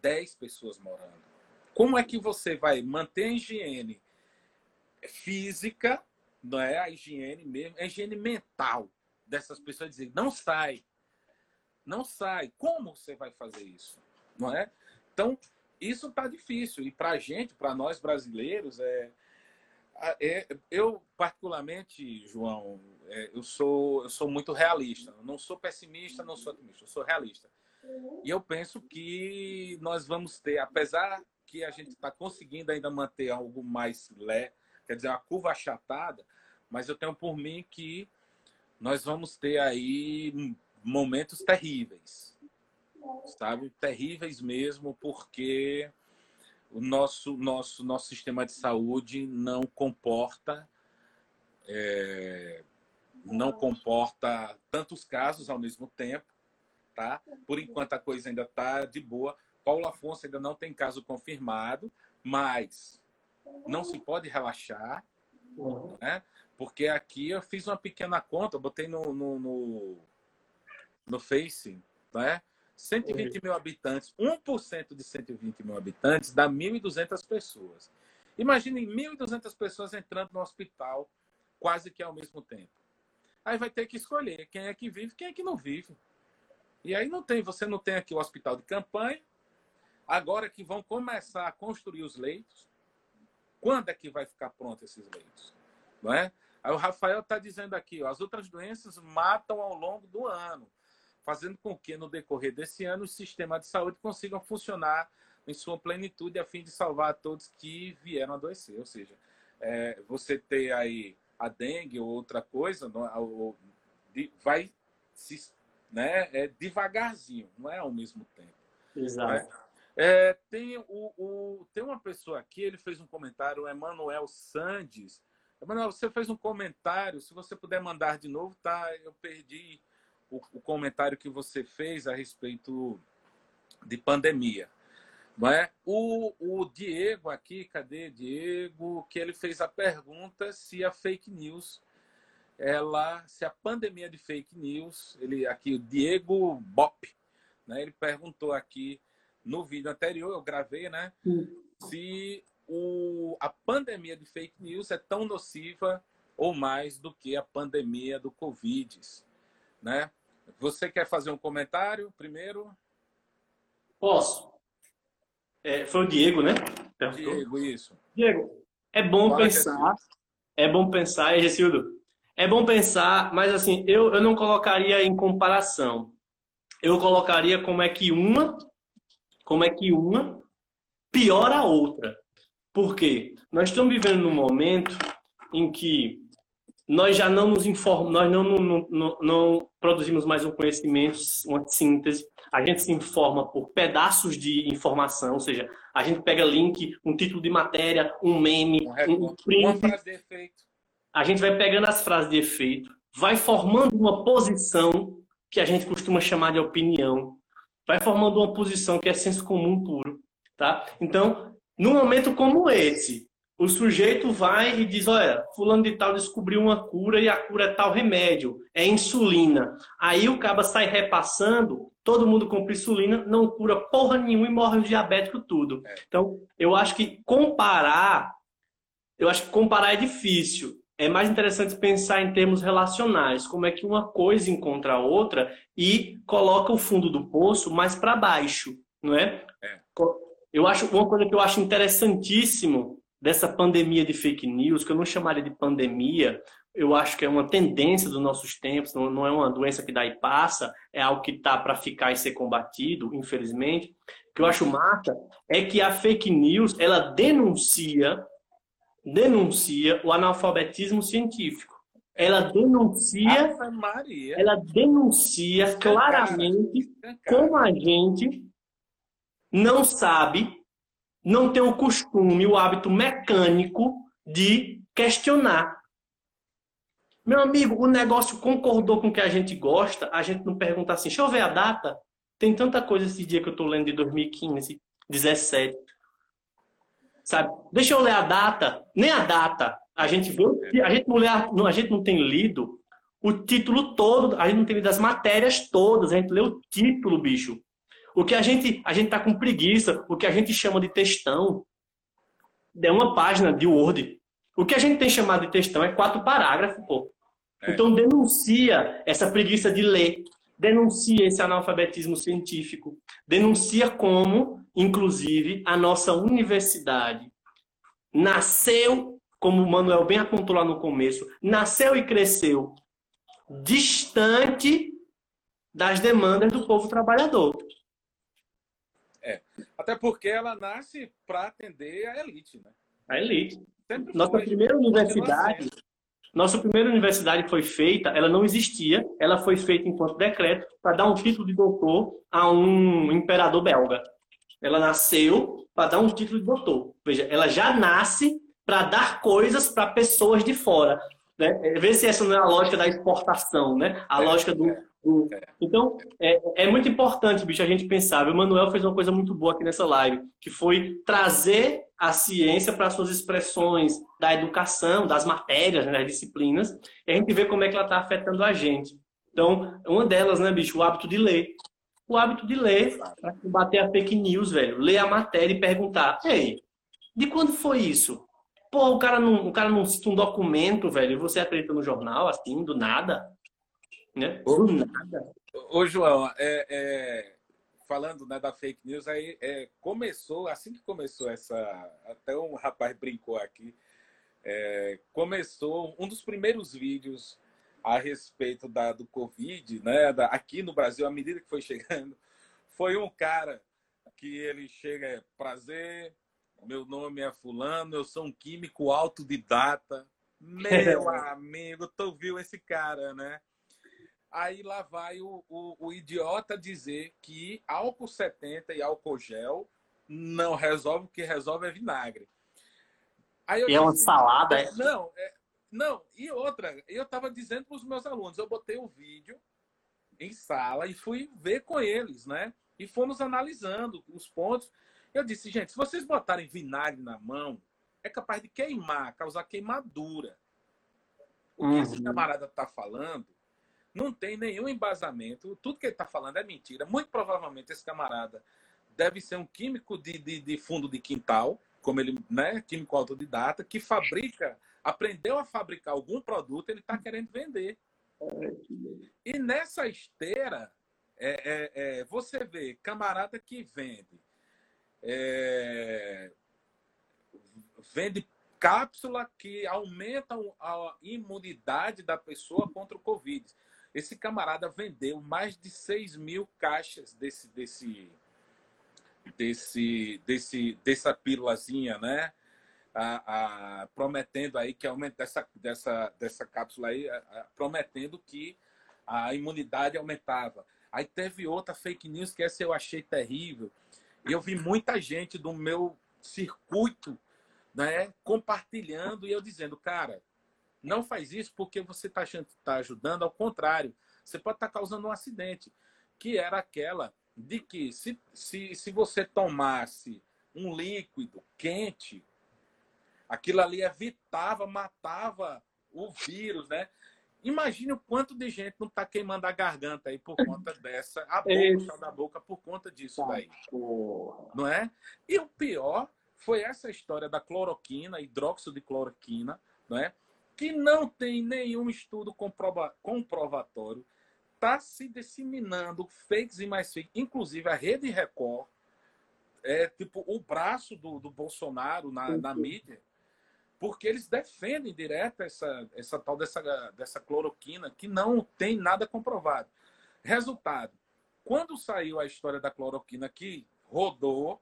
10 pessoas morando como é que você vai manter a higiene física, não é a higiene mesmo, a higiene mental dessas pessoas dizer, não sai. Não sai. Como você vai fazer isso? Não é? Então, isso está difícil. E para a gente, para nós brasileiros, é, é, eu particularmente, João, é, eu sou eu sou muito realista. Não sou pessimista, não sou otimista. Eu sou realista. E eu penso que nós vamos ter, apesar que a gente está conseguindo ainda manter algo mais lé, quer dizer, a curva achatada, mas eu tenho por mim que nós vamos ter aí momentos terríveis, sabe? Terríveis mesmo, porque o nosso, nosso, nosso sistema de saúde não comporta é, não comporta tantos casos ao mesmo tempo, tá? Por enquanto a coisa ainda está de boa, Paulo Afonso ainda não tem caso confirmado, mas não se pode relaxar, né? Porque aqui eu fiz uma pequena conta, botei no, no, no, no Face, né? 120 mil habitantes, 1% de 120 mil habitantes dá 1.200 pessoas. Imaginem 1.200 pessoas entrando no hospital quase que ao mesmo tempo. Aí vai ter que escolher quem é que vive quem é que não vive. E aí não tem, você não tem aqui o hospital de campanha. Agora que vão começar a construir os leitos, quando é que vai ficar pronto esses leitos? Não é? Aí o Rafael está dizendo aqui, ó, as outras doenças matam ao longo do ano, fazendo com que no decorrer desse ano o sistema de saúde consiga funcionar em sua plenitude a fim de salvar todos que vieram adoecer. Ou seja, é, você ter aí a dengue ou outra coisa, não, é, vai se, né, é devagarzinho, não é ao mesmo tempo. Exato. É, tem, o, o, tem uma pessoa aqui, ele fez um comentário, o Emanuel Sandes. Emanuel, você fez um comentário, se você puder mandar de novo, tá? Eu perdi o, o comentário que você fez a respeito de pandemia. Não é? o, o Diego aqui, cadê Diego? Que ele fez a pergunta se a fake news, ela, se a pandemia de fake news, ele aqui, o Diego Bop, né? Ele perguntou aqui no vídeo anterior, eu gravei, né? Se o, a pandemia de fake news é tão nociva ou mais do que a pandemia do Covid, né? Você quer fazer um comentário primeiro? Posso. É, foi o Diego, né? Perguntou. Diego, isso. Diego, é bom Fala pensar. É, bom pensar, Egicildo. É bom pensar, mas assim, eu, eu não colocaria em comparação. Eu colocaria como é que uma, como é que uma piora a outra. Por quê? Nós estamos vivendo num momento em que nós já não nos informamos, nós não, não, não, não, produzimos mais um conhecimento, uma síntese. A gente se informa por pedaços de informação, ou seja, a gente pega link, um título de matéria, um meme, um, um print. Uma frase de efeito. A gente vai pegando as frases de efeito, vai formando uma posição que a gente costuma chamar de opinião, vai formando uma posição que é senso comum puro, tá? Então, num momento como esse, o sujeito vai e diz: Olha, fulano de tal descobriu uma cura e a cura é tal remédio, é insulina. Aí o caba sai repassando, todo mundo compra insulina, não cura porra nenhuma e morre diabético tudo. É. Então, eu acho que comparar, eu acho que comparar é difícil. É mais interessante pensar em termos relacionais, como é que uma coisa encontra a outra e coloca o fundo do poço mais para baixo, não é? é? Eu acho uma coisa que eu acho interessantíssimo dessa pandemia de fake news, que eu não chamaria de pandemia, eu acho que é uma tendência dos nossos tempos, não, é uma doença que dá e passa, é algo que está para ficar e ser combatido, infelizmente. O que eu acho massa é que a fake news, ela denuncia, denuncia o analfabetismo científico. Ela denuncia, ela denuncia claramente como a gente não sabe não tem o costume, o hábito mecânico de questionar. Meu amigo, o negócio concordou com o que a gente gosta, a gente não pergunta assim, deixa eu ver a data. Tem tanta coisa esse dia que eu estou lendo de 2015, 17. Sabe? Deixa eu ler a data, nem a data. A gente vê, a gente não, lê, a gente não tem lido o título todo, a gente não tem lido as matérias todas, a gente lê o título, bicho. O que a gente a gente tá com preguiça, o que a gente chama de textão, é uma página de Word. O que a gente tem chamado de textão é quatro parágrafos, pô. É. Então denuncia essa preguiça de ler, denuncia esse analfabetismo científico, denuncia como, inclusive, a nossa universidade nasceu, como o Manuel bem apontou lá no começo, nasceu e cresceu distante das demandas do povo trabalhador. É. Até porque ela nasce para atender a elite, né? A elite. Sempre nossa foi, primeira universidade, nossa primeira universidade foi feita, ela não existia, ela foi feita enquanto decreto para dar um título de doutor a um imperador belga. Ela nasceu para dar um título de doutor. Veja, ela já nasce para dar coisas para pessoas de fora. Né? Vê se essa não é a lógica da exportação, né? A é, lógica do, Então, é, é muito importante, bicho, a gente pensar. O Manuel fez uma coisa muito boa aqui nessa live, que foi trazer a ciência para suas expressões da educação, das matérias, né, das disciplinas, e a gente vê como é que ela está afetando a gente. Então, uma delas, né, bicho, o hábito de ler. O hábito de ler, para combater a fake news, velho. Ler a matéria e perguntar, ei, de quando foi isso? Pô, o cara não, o cara não cita um documento, velho, e você acredita no jornal, assim, do nada? Né? Do nada. Ô, João, é, é, falando né, da fake news, aí é, começou, assim que começou essa. Até um rapaz brincou aqui. É, começou um dos primeiros vídeos a respeito da, do Covid, né, da, aqui no Brasil, à medida que foi chegando, foi um cara que ele chega, prazer, meu nome é fulano, eu sou um químico autodidata. Meu amigo, tu viu esse cara, né? Aí lá vai o, o, o, idiota dizer que álcool 70 e álcool gel não resolve, o que resolve é vinagre. Aí eu e disse, é uma salada, é? Não, é, não, e outra, eu estava dizendo para os meus alunos, eu botei o vídeo em sala e fui ver com eles, né? E fomos analisando os pontos. Eu disse, gente, se vocês botarem vinagre na mão, é capaz de queimar, causar queimadura. O que uhum. esse camarada está falando não tem nenhum embasamento. Tudo que ele está falando é mentira. Muito provavelmente esse camarada deve ser um químico de, de, de, fundo de quintal, como ele, né, químico autodidata, que fabrica, aprendeu a fabricar algum produto, ele está querendo vender. E nessa esteira, é, é, é, você vê camarada que vende, é, vende cápsula que aumenta a imunidade da pessoa contra o Covid. Esse camarada vendeu mais de 6 mil caixas desse, desse, desse, desse, dessa pílulazinha, né? A, a, prometendo aí que aumenta dessa, dessa, dessa cápsula aí, a, prometendo que a imunidade aumentava. Aí teve outra fake news que essa eu achei terrível. Eu vi muita gente do meu circuito, né, compartilhando e eu dizendo, cara, não faz isso porque você está tá ajudando, ao contrário, você pode estar tá causando um acidente, que era aquela de que se, se, se você tomasse um líquido quente, aquilo ali evitava, matava o vírus, né? Imagine o quanto de gente não está queimando a garganta aí por conta dessa, a boca, da boca por conta disso tá, daí. Não é? E o pior foi essa história da cloroquina, hidróxido de cloroquina, não é? que não tem nenhum estudo comprova comprovatório, está se disseminando fakes e mais fakes. Inclusive, a Rede Record é tipo o braço do, do Bolsonaro na, na mídia, porque eles defendem direto essa, essa tal dessa, dessa cloroquina que não tem nada comprovado. Resultado, quando saiu a história da cloroquina que rodou,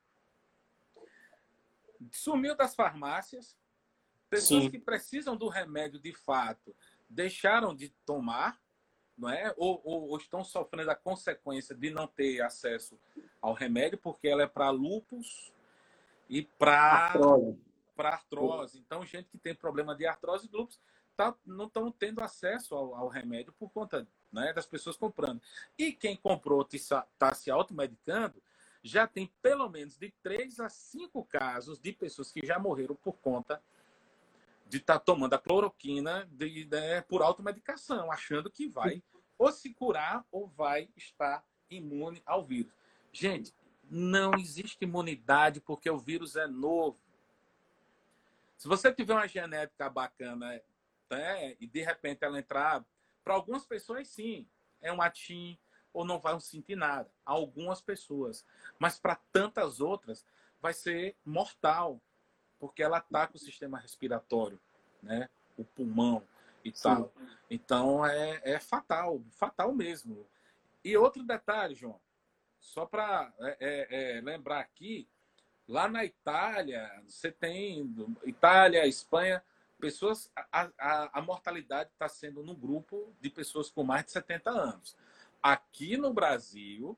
sumiu das farmácias, Pessoas Sim. que precisam do remédio de fato deixaram de tomar, não é? Ou, ou, ou, estão sofrendo a consequência de não ter acesso ao remédio, porque ela é para lupus e para artrose. artrose. Então, gente que tem problema de artrose e tá, não estão tendo acesso ao, ao, remédio por conta né, das pessoas comprando. E quem comprou está se automedicando, já tem pelo menos de 3 a 5 casos de pessoas que já morreram por conta de estar tá tomando a cloroquina de, né, por automedicação, achando que vai ou se curar ou vai estar imune ao vírus. Gente, não existe imunidade porque o vírus é novo. Se você tiver uma genética bacana né, e de repente ela entrar, para algumas pessoas sim, é um atim ou não vai sentir nada. Algumas pessoas. Mas para tantas outras vai ser mortal porque ela ataca o sistema respiratório, né? O pulmão e Sim. tal. Então é, é fatal, fatal mesmo. E outro detalhe, João, só para é, é, é, lembrar aqui, lá na Itália, você tem Itália, Espanha, pessoas, a, a, a mortalidade está sendo no grupo de pessoas com mais de 70 anos. Aqui no Brasil,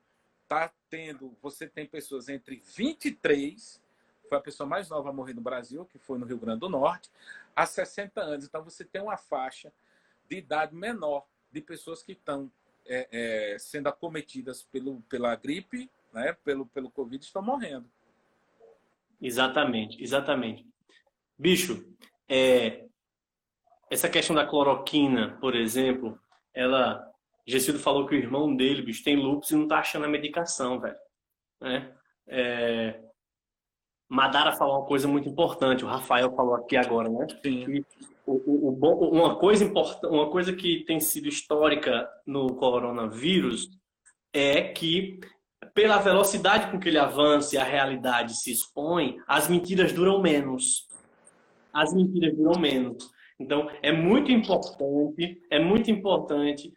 tá tendo, você tem pessoas entre 23 foi a pessoa mais nova a morrer no Brasil, que foi no Rio Grande do Norte, há 60 anos. Então você tem uma faixa de idade menor de pessoas que estão é, é, sendo acometidas pelo, pela gripe, né, pelo, pelo Covid, estão morrendo. Exatamente, exatamente. Bicho, é, essa questão da cloroquina, por exemplo, ela. Gessido falou que o irmão dele, bicho, tem lúpus e não tá achando a medicação, velho. Né? É, Madara falou uma coisa muito importante, o Rafael falou aqui agora, né? Sim. O, o, o, uma, coisa importante, uma coisa que tem sido histórica no coronavírus é que, pela velocidade com que ele avança e a realidade se expõe, as mentiras duram menos. As mentiras duram menos. Então, é muito importante, é muito importante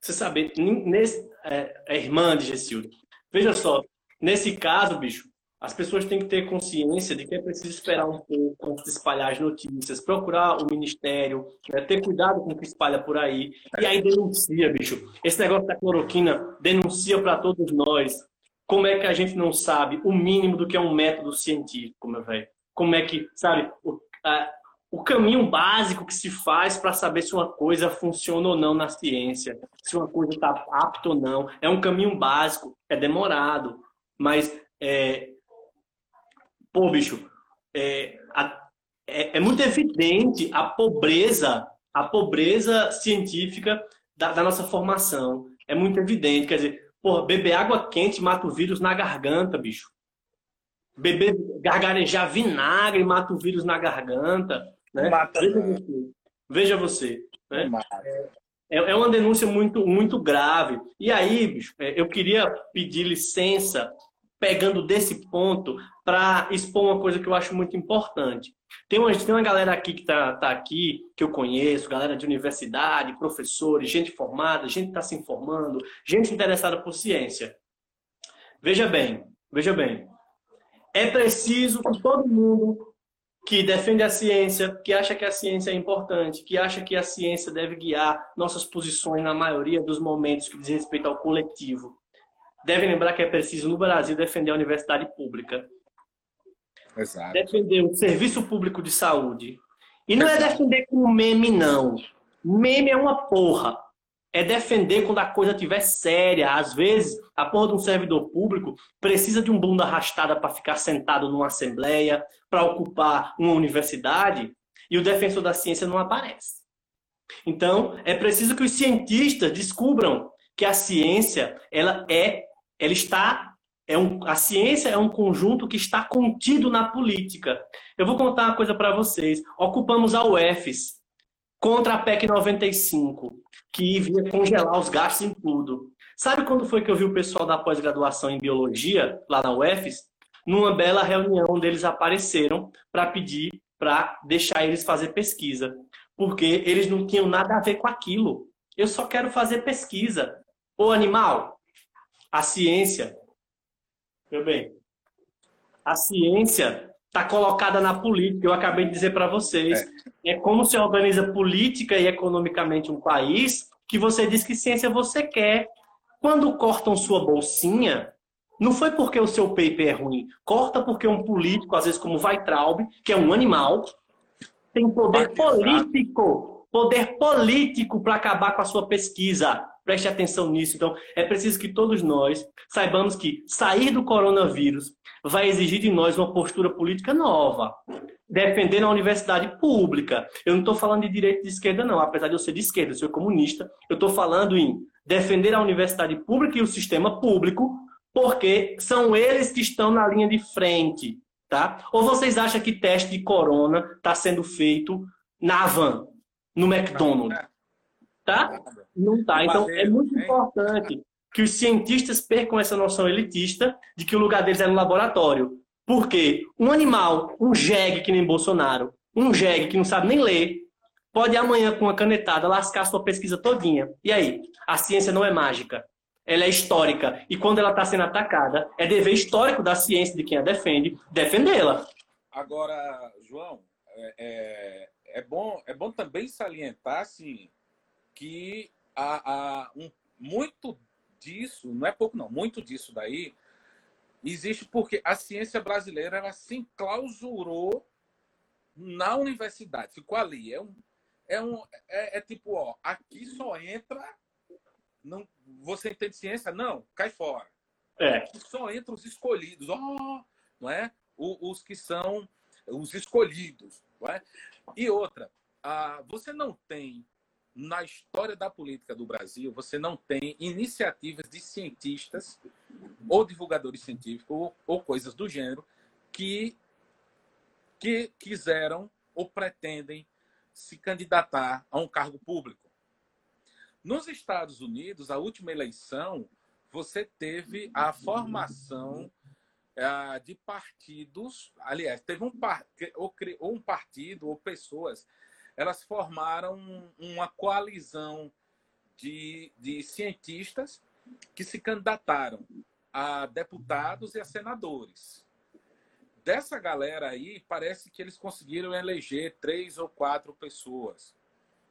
você saber, nesse, é, é irmã de Gessildo. Veja só, nesse caso, bicho, as pessoas têm que ter consciência de que é preciso esperar um pouco antes de espalhar as notícias, procurar o ministério, né, ter cuidado com o que espalha por aí. E aí denuncia, bicho. Esse negócio da cloroquina denuncia para todos nós. Como é que a gente não sabe o mínimo do que é um método científico, meu velho? Como é que, sabe, o, a, o caminho básico que se faz para saber se uma coisa funciona ou não na ciência, se uma coisa está apta ou não. É um caminho básico, é demorado, mas é... pô, bicho, é, é, é, muito evidente a pobreza, a pobreza científica da, da, nossa formação. É muito evidente, quer dizer, porra, beber água quente mata o vírus na garganta, bicho. Beber, gargarejar vinagre mata o vírus na garganta. Né? Mata, veja você. Veja você né? É, é uma denúncia muito, muito grave. E aí, bicho, é, eu queria pedir licença, pegando desse ponto, para expor uma coisa que eu acho muito importante. Tem uma, tem uma galera aqui que está tá aqui, que eu conheço, galera de universidade, professores, gente formada, gente que está se informando, gente interessada por ciência. Veja bem, veja bem. É preciso que todo mundo que defende a ciência, que acha que a ciência é importante, que acha que a ciência deve guiar nossas posições na maioria dos momentos que diz respeito ao coletivo. Deve lembrar que é preciso, no Brasil, defender a universidade pública. Exato. Defender o serviço público de saúde. E não é Exato. é defender com meme, não. Meme é uma porra é defender quando a coisa estiver séria. Às vezes, a porra de um servidor público precisa de um bunda arrastada para ficar sentado numa assembleia, para ocupar uma universidade, e o defensor da ciência não aparece. Então, é preciso que os cientistas descubram que a ciência, ela é, ela está, é um, a ciência é um conjunto que está contido na política. Eu vou contar uma coisa para vocês. Ocupamos a UFES contra a PEC 95 que vinha congelar os gastos em tudo. Sabe quando foi que eu vi o pessoal da pós-graduação em biologia, lá na UFES? Numa bela reunião onde eles apareceram para pedir para deixar eles fazer pesquisa. Porque eles não tinham nada a ver com aquilo. Eu só quero fazer pesquisa. Ô animal, a ciência, meu bem, a ciência está colocada na política. Eu acabei de dizer para vocês. É. é como se organiza política e economicamente um país que você diz que ciência você quer. Quando cortam sua bolsinha, não foi porque o seu paper é ruim. Corta porque um político, às vezes como Weitraub, que é um animal, tem poder político, poder político para acabar com a sua pesquisa. Preste atenção nisso. Então, é preciso que todos nós saibamos que sair do coronavírus vai exigir de nós uma postura política nova. Defender a universidade pública. Eu não estou falando de direita e de esquerda, não. Apesar de eu ser de esquerda, eu sou comunista. Eu estou falando em defender a universidade pública e o sistema público, porque são eles que estão na linha de frente. Tá? Ou vocês acham que teste de corona está sendo feito na van, no McDonald's? Tá? Não tá. Então é muito importante que os cientistas percam essa noção elitista de que o lugar deles é no laboratório. Porque um animal, um jegue que nem Bolsonaro, um jegue que não sabe nem ler, pode amanhã com uma canetada lascar a sua pesquisa todinha. E aí? A ciência não é mágica. Ela é histórica. E quando ela está sendo atacada, é dever histórico da ciência de quem a defende defendê-la. Agora, João, é, é, é, bom, é bom também salientar assim, que há, há um, muito disso, não é pouco não, muito disso daí, existe porque a ciência brasileira ela se enclausurou na universidade, ficou ali. É um, é um, é, é tipo, ó, aqui só entra não, você entende ciência? Não, cai fora. É. Só entra os escolhidos, oh, não é? os que são os escolhidos. Não é? E outra, ah, você não tem, na história da política do Brasil, você não tem iniciativas de cientistas ou divulgadores científicos ou, ou coisas do gênero que, que quiseram ou pretendem se candidatar a um cargo público. Nos Estados Unidos, a última eleição, você teve a formação uh, de partidos, aliás, teve um, ou um partido ou pessoas, elas formaram uma coalizão de, de cientistas que se candidataram a deputados e a senadores. Dessa galera aí, parece que eles conseguiram eleger três ou quatro pessoas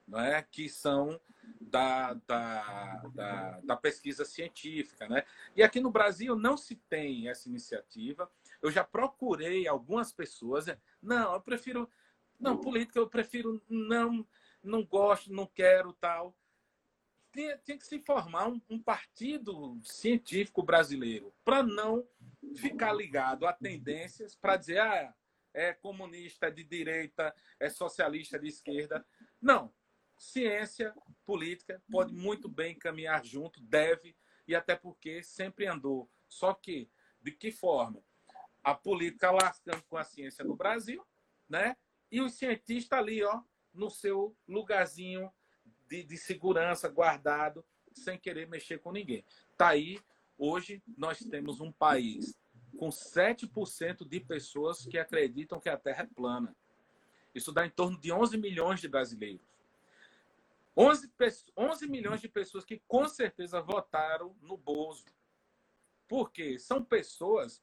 né, que são da, da, da, da, pesquisa científica. Né? E aqui no Brasil não se tem essa iniciativa. Eu já procurei algumas pessoas. Né? Não, eu prefiro. Não, política eu prefiro não, não gosto, não quero tal. Tinha, tinha que se formar um, um partido científico brasileiro para não ficar ligado a tendências para dizer ah, é comunista, é de direita, é socialista de esquerda. Não, ciência, política pode muito bem caminhar junto, deve, e até porque sempre andou. Só que, de que forma? A política lascando com a ciência no Brasil, né? E o cientista ali, ó, no seu lugarzinho de, de segurança, guardado, sem querer mexer com ninguém. Tá aí, hoje nós temos um país com 7% de pessoas que acreditam que a Terra é plana. Isso dá em torno de 11 milhões de brasileiros. 11, 11 milhões de pessoas que com certeza votaram no Bozo. Porque são pessoas,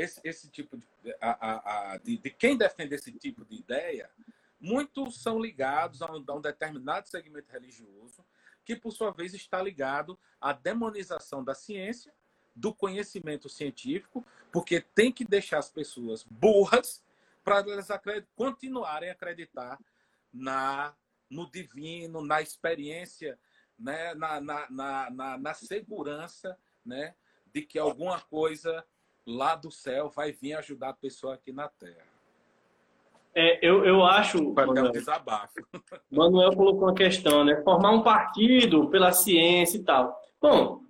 esse, esse tipo de, a, a, a, de, de, quem defende esse tipo de ideia, muitos são ligados a um, a um determinado segmento religioso, que por sua vez está ligado à demonização da ciência, do conhecimento científico, porque tem que deixar as pessoas burras para elas continuarem a acreditar na no divino, na experiência, né? na, na, na, na, segurança né? de que alguma coisa lá do céu vai vir ajudar a pessoa aqui na Terra. É, eu, eu acho. Para Manuel, um desabafo. Manuel colocou uma questão, né? Formar um partido pela ciência e tal. Bom,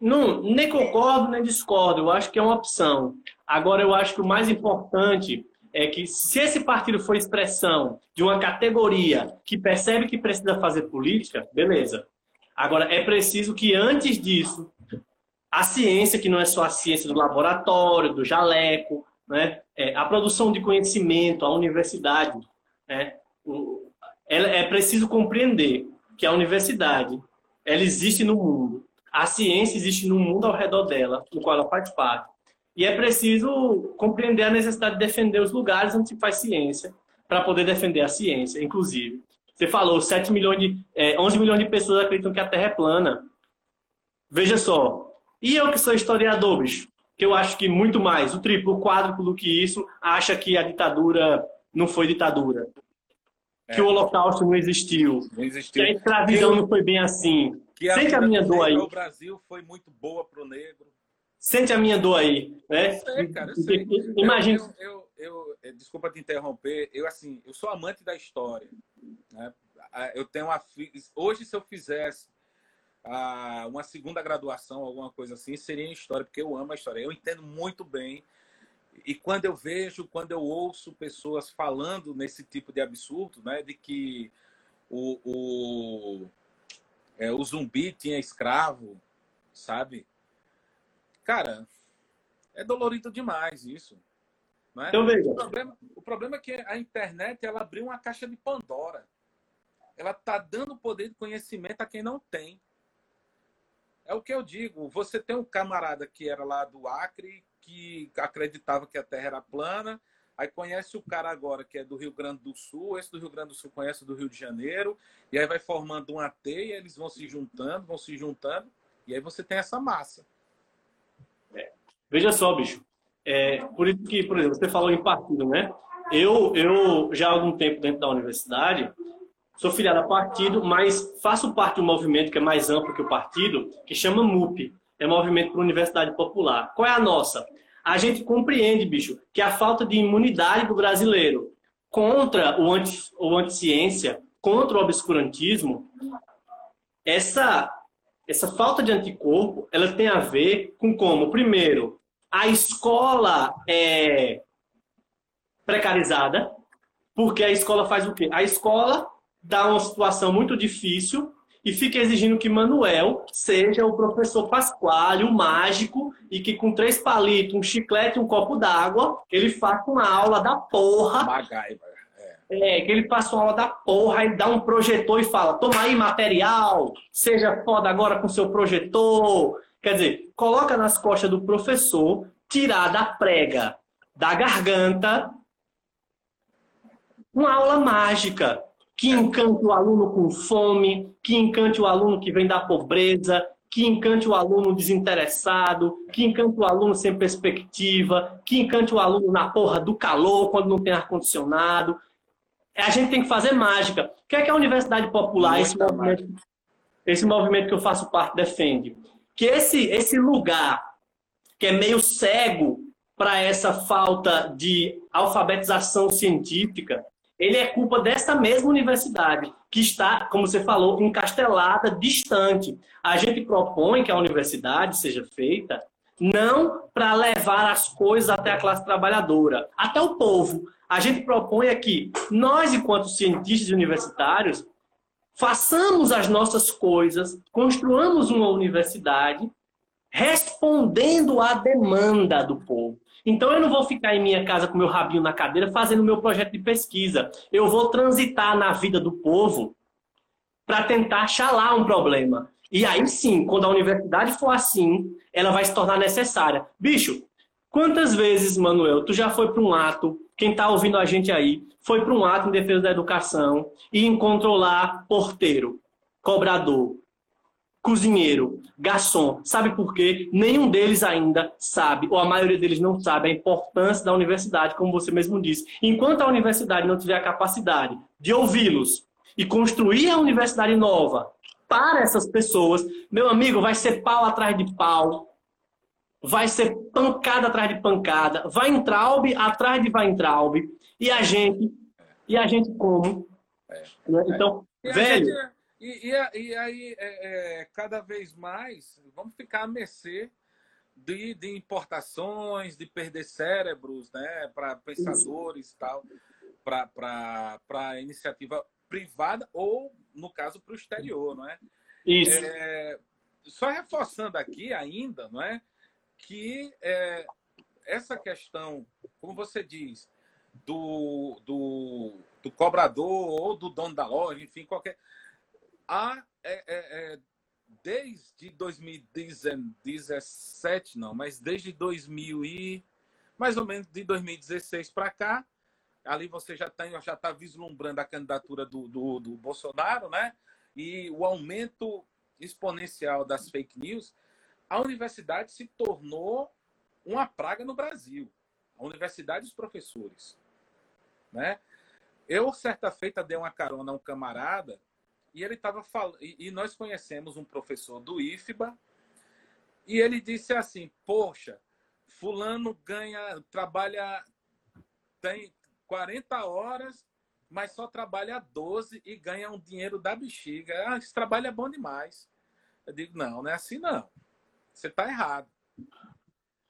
não, nem concordo nem discordo. Eu acho que é uma opção. Agora, eu acho que o mais importante é que se esse partido for expressão de uma categoria que percebe que precisa fazer política, beleza. Agora, é preciso que antes disso, a ciência, que não é só a ciência do laboratório, do jaleco, né? É, a produção de conhecimento, a universidade, né? O, é preciso compreender que a universidade ela existe no mundo, a ciência existe no mundo ao redor dela, no qual ela faz parte. E é preciso compreender a necessidade de defender os lugares onde se faz ciência, para poder defender a ciência, inclusive. Você falou, 7 milhões de, é, 11 milhões de pessoas acreditam que a Terra é plana. Veja só. E eu que sou historiador, bicho, que eu acho que muito mais, o triplo, o quádruplo do que isso, acha que a ditadura não foi ditadura. É. Que o holocausto não existiu. Não existiu. Que a escravidão eu... não foi bem assim. Que a Sente a minha dor aí. O Brasil foi muito boa para o negro. Sente a minha dor aí, né? Eu sei, cara, eu sei. Imagina. Eu, eu, eu, desculpa te interromper. Eu assim, eu sou amante da história. Né? Eu tenho uma hoje se eu fizesse uma segunda graduação, alguma coisa assim, seria em história, porque eu amo a história. Eu entendo muito bem. E quando eu vejo, quando eu ouço pessoas falando nesse tipo de absurdo, né, de que o, o, é, o zumbi tinha escravo, sabe? Cara, é dolorido demais isso. Não é? Então, veja. O, problema, o problema é que a internet ela abriu uma caixa de Pandora. Ela está dando poder de conhecimento a quem não tem. É o que eu digo. Você tem um camarada que era lá do Acre, que acreditava que a Terra era plana, aí conhece o cara agora que é do Rio Grande do Sul, esse do Rio Grande do Sul conhece do Rio de Janeiro, e aí vai formando uma teia, eles vão se juntando, vão se juntando, e aí você tem essa massa. Veja só, bicho. É, por isso que, por exemplo, você falou em partido, né? Eu, eu já há algum tempo dentro da universidade sou filiado a partido, mas faço parte de um movimento que é mais amplo que o partido, que chama MUP, é Movimento para Universidade Popular. Qual é a nossa? A gente compreende, bicho, que a falta de imunidade do brasileiro contra o, anti, o anticiência, contra o obscurantismo, essa, essa falta de anticorpo, ela tem a ver com como, primeiro, a escola é precarizada, porque a escola faz o quê? A escola dá uma situação muito difícil e fica exigindo que Manuel seja o professor Pasquale, o mágico, e que com três palitos, um chiclete e um copo d'água, ele faça uma aula da porra. MacGyver. É. é, que ele faça uma aula da porra e dá um projetor e fala: toma aí material, seja foda agora com seu projetor. Quer dizer, coloca nas costas do professor, tirar da prega, da garganta, uma aula mágica que encante o aluno com fome, que encante o aluno que vem da pobreza, que encante o aluno desinteressado, que encante o aluno sem perspectiva, que encante o aluno na porra do calor, quando não tem ar-condicionado. A gente tem que fazer mágica. O que é que a Universidade Popular, esse movimento, esse movimento que eu faço parte, defende? Que esse, esse lugar que é meio cego para essa falta de alfabetização científica, ele é culpa dessa mesma universidade, que está, como você falou, encastelada, distante. A gente propõe que a universidade seja feita não para levar as coisas até a classe trabalhadora, até o povo. A gente propõe aqui, nós, enquanto cientistas universitários, façamos as nossas coisas, construamos uma universidade respondendo à demanda do povo. Então eu não vou ficar em minha casa com meu rabinho na cadeira fazendo meu projeto de pesquisa. Eu vou transitar na vida do povo para tentar achar lá um problema. E aí sim, quando a universidade for assim, ela vai se tornar necessária. Bicho, quantas vezes, Manuel, tu já foi para um ato, quem está ouvindo a gente aí, foi para um ato em defesa da educação e encontrou lá porteiro, cobrador, cozinheiro, garçom. Sabe por quê? Nenhum deles ainda sabe, ou a maioria deles não sabe, a importância da universidade, como você mesmo disse. Enquanto a universidade não tiver a capacidade de ouvi-los e construir a universidade nova para essas pessoas, meu amigo, vai ser pau atrás de pau, vai ser pancada atrás de pancada, vai Weintraub atrás de Weintraub, e a gente, e a gente como? É, né? Então, velho... E, e, e aí, é, é, cada vez mais, vamos ficar à mercê de, de importações, de perder cérebros né, para pensadores e tal, para iniciativa privada ou, no caso, para o exterior, não é? Isso. É, só reforçando aqui ainda, não é? Que é, essa questão, como você diz, do, do, do cobrador ou do dono da loja, enfim, qualquer há, é, é, é, desde 2017, não, mas desde 2000 e mais ou menos de 2016 para cá, ali você já tem, já está vislumbrando a candidatura do, do, do, Bolsonaro, né? E o aumento exponencial das fake news, a universidade se tornou uma praga no Brasil. A universidade e os professores, né? Eu certa feita dei uma carona a um camarada e ele estava falando, e nós conhecemos um professor do IFBA, e ele disse assim: Poxa, Fulano ganha, trabalha, tem 40 horas, mas só trabalha 12 e ganha um dinheiro da bexiga. Ah, esse trabalho é bom demais. Eu digo: Não, não é assim não. Você está errado.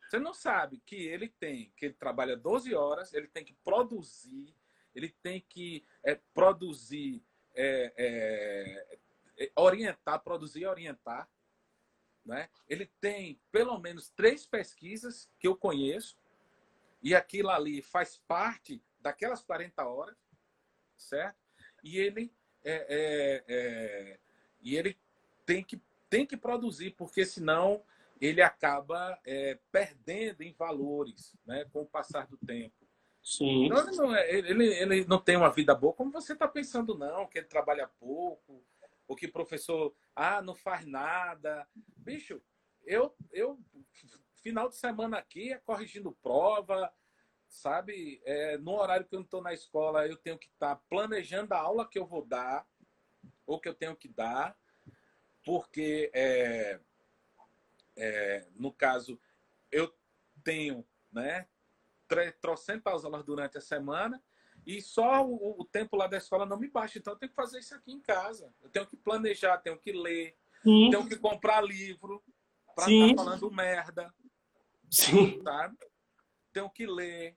Você não sabe que ele tem, que ele trabalha 12 horas, ele tem que produzir, ele tem que é, produzir é, é, é, orientar, produzir e orientar. Né? Ele tem pelo menos três pesquisas que eu conheço, e aquilo ali faz parte daquelas 40 horas, certo? E ele, é, é, e ele tem, que, tem que produzir, porque senão ele acaba perdendo em valores né, com o passar do tempo. Sim. Ele, não é, ele, ele não tem uma vida boa, como você está pensando, não, que ele trabalha pouco, ou que professor, ah, não faz nada. Bicho, eu, eu final de semana aqui é corrigindo prova, sabe? É, no horário que eu não estou na escola, eu tenho que estar tá planejando a aula que eu vou dar, ou que eu tenho que dar, porque, é, é, no caso, eu tenho né, trocentas aulas durante a semana e só o, o, tempo lá da escola não me basta. Então, eu tenho que fazer isso aqui em casa. Eu tenho que planejar, tenho que ler, Sim. tenho que comprar livro para estar tá falando merda. Sim. Sabe? Tenho que ler. Né?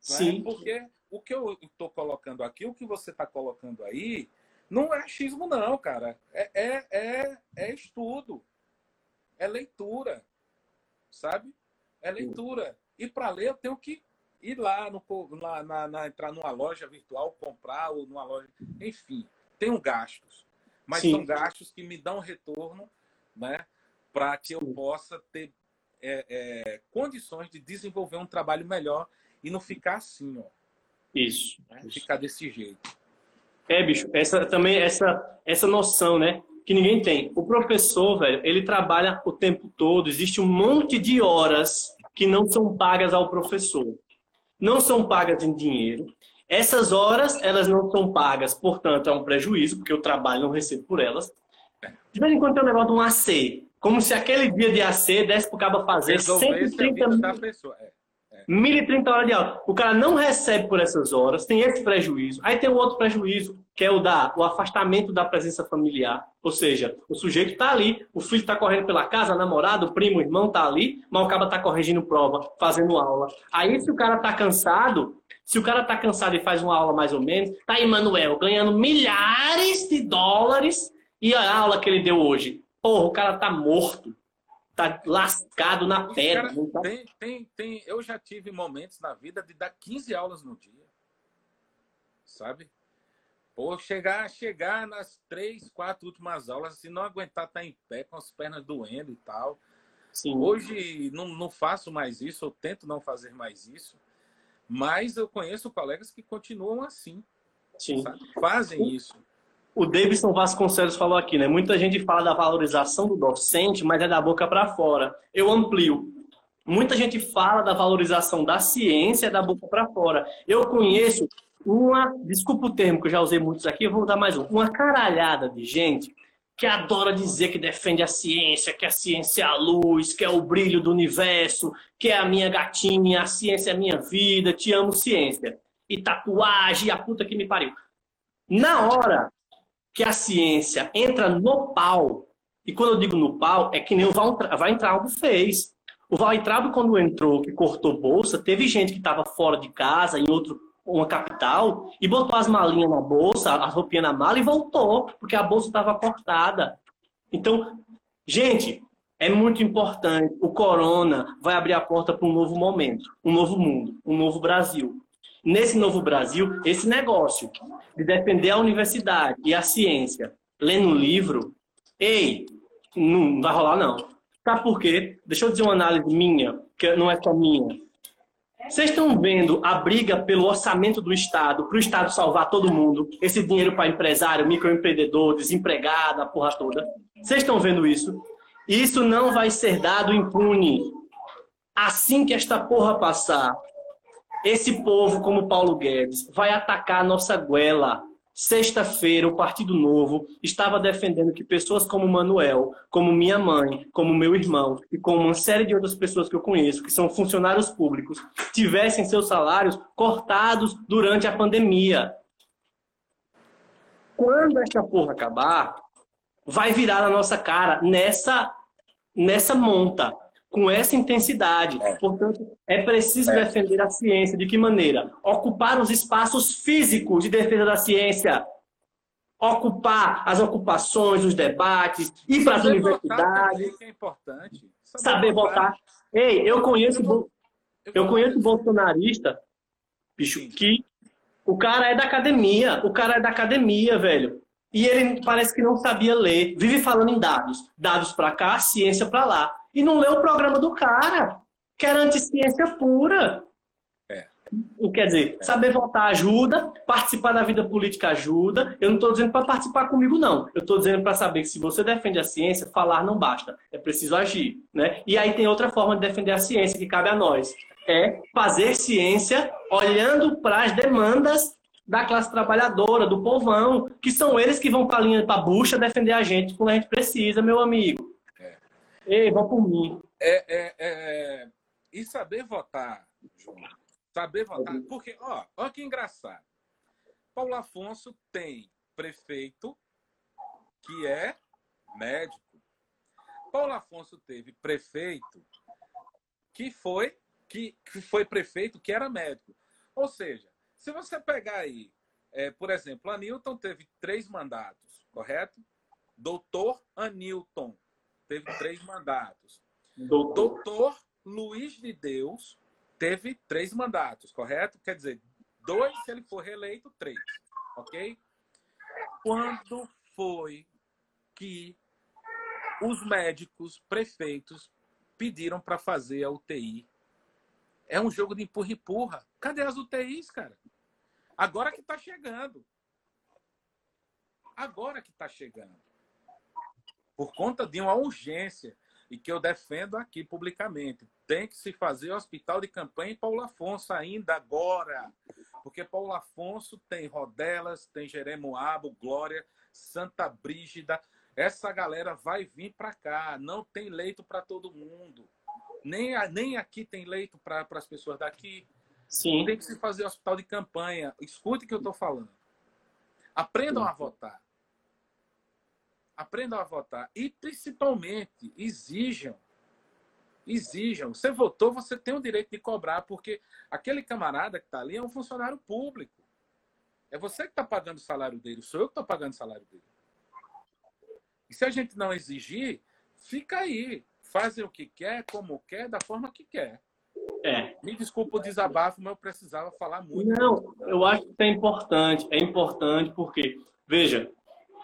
Sim. Porque o que eu estou colocando aqui, o que você está colocando aí, não é achismo, não, cara. É, é, é, é estudo. É leitura. Sabe? É leitura. E para ler, eu tenho que ir lá, no, lá na, na, entrar numa loja virtual, comprar, ou numa loja. Enfim, tenho gastos. Mas Sim. são gastos que me dão retorno né, para que eu possa ter é, é, condições de desenvolver um trabalho melhor e não ficar assim, ó. Isso. Né? isso. Ficar desse jeito. É, bicho, essa também essa essa noção, né, que ninguém tem. O professor, velho, ele trabalha o tempo todo, existe um monte de horas que não são pagas ao professor. Não são pagas em dinheiro. Essas horas, elas não são pagas, portanto, é um prejuízo, porque eu trabalho não recebo por elas. De vez em quando tem um negócio de um AC. Como se aquele dia de AC desse pro cabo fazer Resolver 130 mil. Da pessoa. É. 1.030 horas de aula. O cara não recebe por essas horas, tem esse prejuízo. Aí tem o outro prejuízo, que é o da o afastamento da presença familiar. Ou seja, o sujeito está ali, o filho está correndo pela casa, a namorada, o primo, o irmão está ali, mas o cara está corrigindo prova, fazendo aula. Aí se o cara está cansado, se o cara está cansado e faz uma aula mais ou menos, tá aí Manuel ganhando milhares de dólares e a aula que ele deu hoje. Porra, o cara tá morto tá lascado na pedra. Tá... Tem, tem, tem, eu já tive momentos na vida de dar 15 aulas no dia. Sabe? Pô, chegar, chegar nas três, quatro últimas aulas, se não aguentar estar tá em pé com as pernas doendo e tal. Sim. Hoje não, não faço mais isso, eu tento não fazer mais isso. Mas eu conheço colegas que continuam assim. Sim. Sabe? Fazem isso o Davidson Vasconcelos falou aqui, né? Muita gente fala da valorização do docente, mas é da boca para fora. Eu amplio. Muita gente fala da valorização da ciência é da boca para fora. Eu conheço uma, desculpa o termo que eu já usei muitos aqui, eu vou dar mais um, uma caralhada de gente que adora dizer que defende a ciência, que a ciência é a luz, que é o brilho do universo, que é a minha gatinha, a ciência é a minha vida, te amo ciência. E tatuagem, a puta que me pariu. Na hora que a ciência entra no pau, e quando eu digo no pau, é que nem o Weintraub fez. O Weintraub, quando entrou, que cortou bolsa, teve gente que estava fora de casa, em outro, uma capital, e botou as malinhas na bolsa, as roupinhas na mala e voltou, porque a bolsa estava cortada. Então, gente, é muito importante. O corona vai abrir a porta para um novo momento, um novo mundo, um novo Brasil nesse novo Brasil, esse negócio de defender a universidade e a ciência lendo um livro, ei, não vai rolar não. Sabe por quê? Deixa eu dizer uma análise minha, que não é só minha. Vocês estão vendo a briga pelo orçamento do Estado, para o Estado salvar todo mundo, esse dinheiro para empresário, microempreendedor, desempregado, a porra toda. Vocês estão vendo isso? Isso não vai ser dado impune. Assim que esta porra passar, esse povo, como Paulo Guedes, vai atacar a nossa goela. Sexta-feira, o Partido Novo estava defendendo que pessoas como Manuel, como minha mãe, como meu irmão e como uma série de outras pessoas que eu conheço, que são funcionários públicos, tivessem seus salários cortados durante a pandemia. Quando essa porra acabar, vai virar na nossa cara nessa, nessa monta com essa intensidade. É. Portanto, é preciso é. defender a ciência. De que maneira? Ocupar os espaços físicos de defesa da ciência. Ocupar as ocupações, os debates, ir para as universidades. é importante. Saber, saber votar. votar. Ei, eu conheço, eu conheço bolsonarista, bicho, que o cara é da academia. O cara é da academia, velho. E ele parece que não sabia ler. Vive falando em dados. Dados para cá, ciência para lá e não lê o programa do cara, que era anticiência pura. É. Quer dizer, é. saber votar ajuda, participar da vida política ajuda. Eu não estou dizendo para participar comigo, não. Eu estou dizendo para saber que se você defende a ciência, falar não basta. É preciso agir. Né? E aí tem outra forma de defender a ciência que cabe a nós. É fazer ciência olhando para as demandas da classe trabalhadora, do povão, que são eles que vão para a linha, para a bucha defender a gente quando a gente precisa, meu amigo. É. Ei, vão por mim. É, é, é... E saber votar, João. Saber votar. Porque, ó, ó que engraçado. Paulo Afonso tem prefeito que é médico. Paulo Afonso teve prefeito que foi que, que foi prefeito que era médico. Ou seja, se você pegar aí, é, por exemplo, Anilton teve três mandatos, correto? Doutor Anilton teve três mandatos. Doutor, Doutor Luiz de Deus teve três mandatos, correto? Quer dizer, dois se ele for reeleito, três, ok? Quando foi que os médicos, prefeitos, pediram para fazer a UTI. É um jogo de empurra-empurra. Cadê as UTIs, cara? Agora que está chegando. Agora que está chegando. Por conta de uma urgência e que eu defendo aqui publicamente. Tem que se fazer hospital de campanha em Paulo Afonso ainda agora. Porque Paulo Afonso tem Rodelas, tem Jeremoabo, Glória, Santa Brígida. Essa galera vai vir para cá. Não tem leito para todo mundo. Nem, nem aqui tem leito para as pessoas daqui. Sim. Tem que se fazer hospital de campanha. Escute o que eu estou falando. Aprendam a votar. Aprendam a votar. E, principalmente, exijam. Exijam. Você votou, você tem o direito de cobrar, porque aquele camarada que está ali é um funcionário público. É você que está pagando o salário dele, sou eu que estou pagando o salário dele. E se a gente não exigir, fica aí. Fazem o que quer, como quer, da forma que quer. É. Me desculpa o desabafo, mas eu precisava falar muito. Não, eu acho que é importante. É importante porque, veja,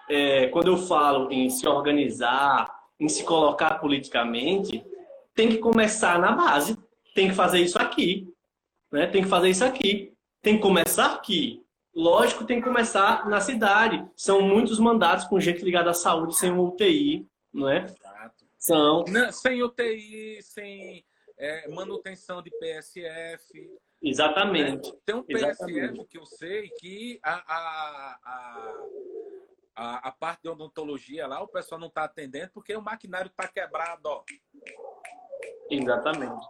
é, quando eu falo em se organizar, em se colocar politicamente, tem que começar na base. Tem que fazer isso aqui. Né? Tem que fazer isso aqui. Tem que começar aqui. Lógico, tem que começar na cidade. São muitos mandatos com gente ligada à saúde sem UTI, não é? Exato. São. Não, sem UTI, sem é, manutenção de PSF. Exatamente. Tem um PSF Exatamente. que eu sei que a, a, a, a, parte de odontologia lá, o pessoal não está atendendo porque o maquinário está quebrado. Ó. Exatamente.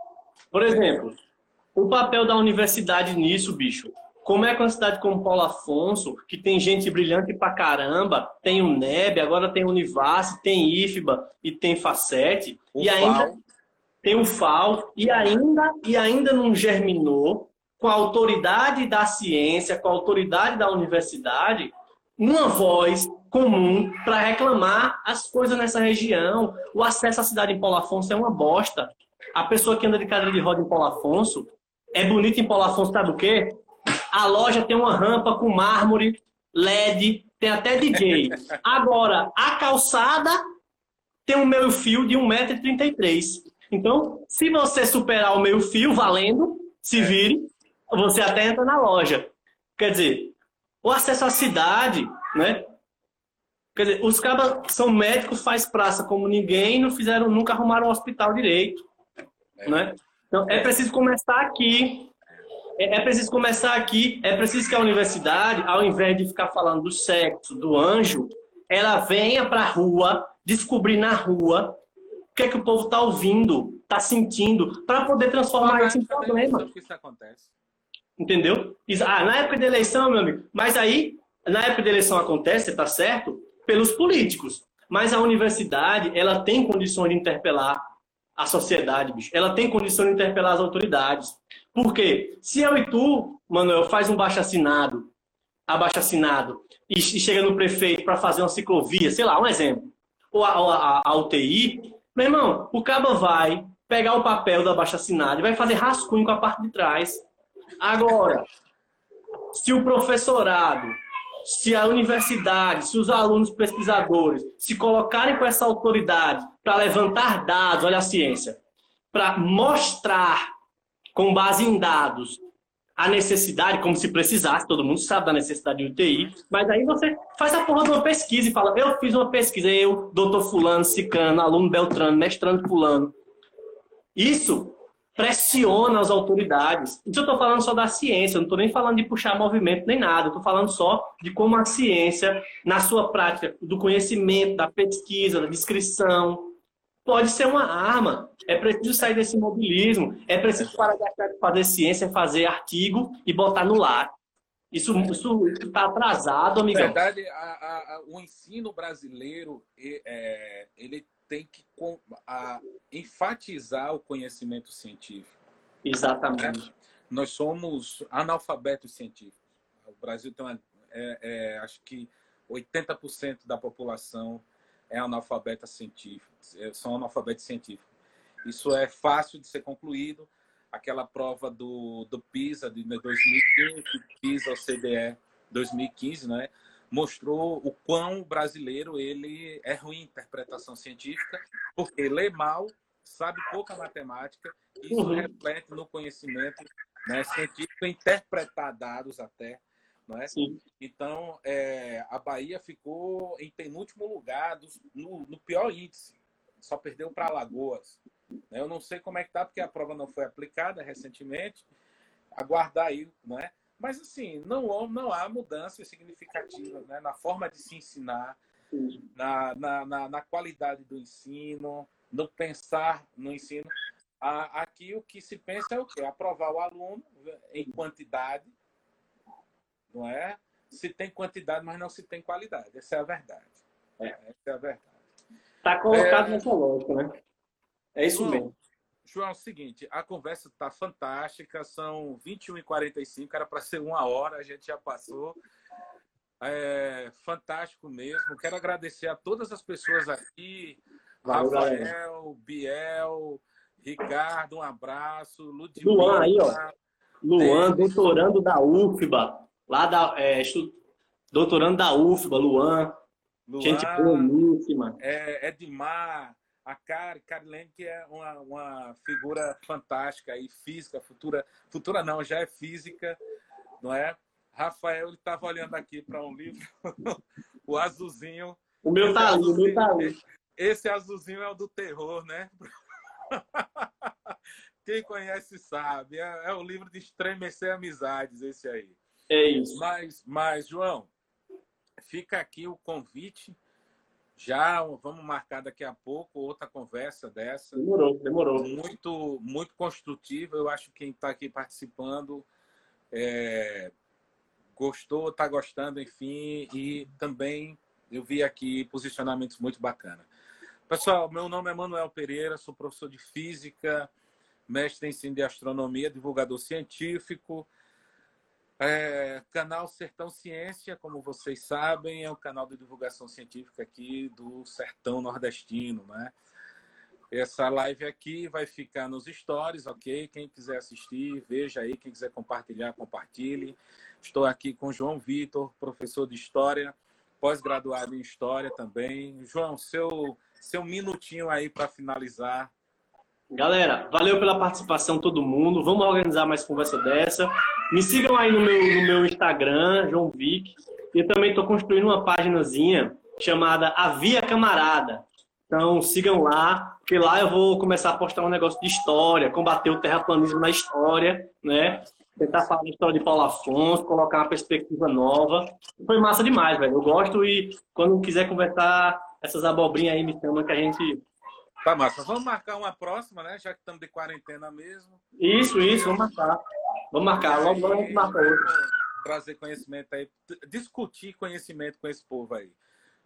Por exemplo, o papel da universidade nisso, bicho. Como é que uma cidade como Paulo Afonso, que tem gente brilhante pra caramba, tem o NEB, agora tem o Univas, tem IFBA e tem Facete, o e ainda tem o FAO e ainda, e ainda não germinou com a autoridade da ciência, com a autoridade da universidade, uma voz comum para reclamar as coisas nessa região. O acesso à cidade em Paulo Afonso é uma bosta. A pessoa que anda de cadeira de roda em Paulo Afonso é bonita em Paulo Afonso, sabe o quê? A loja tem uma rampa com mármore, LED, tem até DJ. Agora, a calçada tem um meio fio de 1,33m. Então, se você superar o meio fio valendo, se vire, você até entra na loja. Quer dizer, o acesso à cidade, né? Quer dizer, os cabas são médicos, faz praça como ninguém, não fizeram, nunca arrumaram um hospital direito, é. né? Então, é preciso começar aqui. É, é preciso começar aqui. É preciso que a universidade, ao invés de ficar falando do sexo, do anjo, ela venha para a rua, descobrir na rua que é que o povo está ouvindo, está sentindo, para poder transformar isso em problema. Que isso acontece. Entendeu? Ah, na época da eleição, meu amigo. Mas aí, na época da eleição acontece, tá certo? Pelos políticos. Mas a universidade, ela tem condições de interpelar a sociedade, bicho. Ela tem condições de interpelar as autoridades. Por quê? Se eu e tu, Manuel, faz um baixo assinado, abaixo assinado, e chega no prefeito para fazer uma ciclovia, sei lá, um exemplo, ou a, a, a UTI, meu irmão, o cabo vai pegar o papel da baixa assinada e vai fazer rascunho com a parte de trás. Agora, se o professorado, se a universidade, se os alunos pesquisadores se colocarem com essa autoridade para levantar dados, olha a ciência, para mostrar com base em dados a necessidade, como se precisasse, todo mundo sabe da necessidade de UTI, mas aí você faz a porra de uma pesquisa e fala, eu fiz uma pesquisa, eu, doutor fulano, cicano, aluno beltrano, mestrando fulano. Isso pressiona as autoridades. Isso eu estou falando só da ciência, eu não estou nem falando de puxar movimento nem nada, estou falando só de como a ciência, na sua prática do conhecimento, da pesquisa, da descrição, pode ser uma arma. É preciso sair desse mobilismo, é preciso parar de fazer ciência, fazer artigo e botar no lar. Isso está atrasado, amigão. Na verdade, a, a, o ensino brasileiro é, ele tem que a, enfatizar o conhecimento científico. Exatamente. Né? Nós somos analfabetos científicos. O Brasil tem uma, é, é, acho que 80% da população é analfabeta científica, é, são analfabetos científicos. Isso é fácil de ser concluído. Aquela prova do, do PISA de 2015, PISA OCDE 2015, né? Mostrou o quão brasileiro ele é ruim em interpretação científica, porque lê mal, sabe pouca matemática, e isso uhum. reflete no conhecimento né, científico, interpretar dados até. Não é? Sim. Então, é, a Bahia ficou em penúltimo lugar, do, no, no pior índice, só perdeu para Alagoas. Né? Eu não sei como é que está, porque a prova não foi aplicada recentemente. Aguardar aí, não é? Mas, assim, não, não há mudanças significativas né? na forma de se ensinar, na, na, na, na, qualidade do ensino, no pensar no ensino. Aqui o que se pensa é o quê? Aprovar o aluno em quantidade, não é? Se tem quantidade, mas não se tem qualidade. Essa é a verdade. É. Essa é a verdade. Está colocado é... nessa lógica, né? É isso mesmo. João, é o seguinte, a conversa está fantástica, são 21h45, era para ser uma hora, a gente já passou. É fantástico mesmo. Quero agradecer a todas as pessoas aqui. Valeu, Rafael, galera. Biel, Ricardo, um abraço. Ludmila, Luan aí, ó. Luan, doutorando da UFBA. Lá da. É, doutorando da UFBA, Luan. Luan gente boníssima. É, Edmar a Kari, Karilene, que é uma, uma figura fantástica aí, física, futura, futura não, já é física, não é? Rafael estava olhando aqui para um livro, o azulzinho. O meu tá ali, o meu tá ali. Esse azulzinho é o do terror, né? Quem conhece sabe. É, é o livro de estremecer amizades, esse aí. É isso. Mas, mas João, fica aqui o convite já vamos marcar daqui a pouco outra conversa dessa. Demorou, demorou. Muito, muito construtiva. Eu acho que quem está aqui participando é, gostou, está gostando, enfim, e também eu vi aqui posicionamentos muito bacanas. Pessoal, meu nome é Manuel Pereira, sou professor de física, mestre em ensino de astronomia, divulgador científico. É, canal Sertão Ciência, como vocês sabem, é um canal de divulgação científica aqui do Sertão Nordestino, né? Essa live aqui vai ficar nos stories, ok? Quem quiser assistir, veja aí. Quem quiser compartilhar, compartilhe. Estou aqui com João Vitor, professor de História, pós-graduado em História também. João, seu, seu minutinho aí para finalizar Galera, valeu pela participação todo mundo. Vamos organizar mais conversa dessa. Me sigam aí no meu, no meu Instagram, João Vic. Eu também estou construindo uma páginazinha chamada A Via Camarada. Então sigam lá, porque lá eu vou começar a postar um negócio de história, combater o terraplanismo na história, né? Tentar falar a história de Paulo Afonso, colocar uma perspectiva nova. Foi massa demais, velho. Eu gosto e quando quiser conversar essas abobrinhas aí, me chama que a gente Tá massa. Vamos marcar uma próxima, né? Já que estamos de quarentena mesmo. Isso, isso, vamos marcar. Vamos marcar. Logo, logo a gente marca outra. Trazer conhecimento aí, discutir conhecimento com esse povo aí.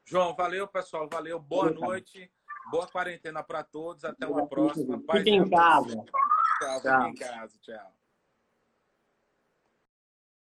João, valeu, pessoal. Valeu. Boa noite. Boa quarentena para todos. Até uma próxima. Fiquem em casa. Tchau, Tchau. em casa. Tchau.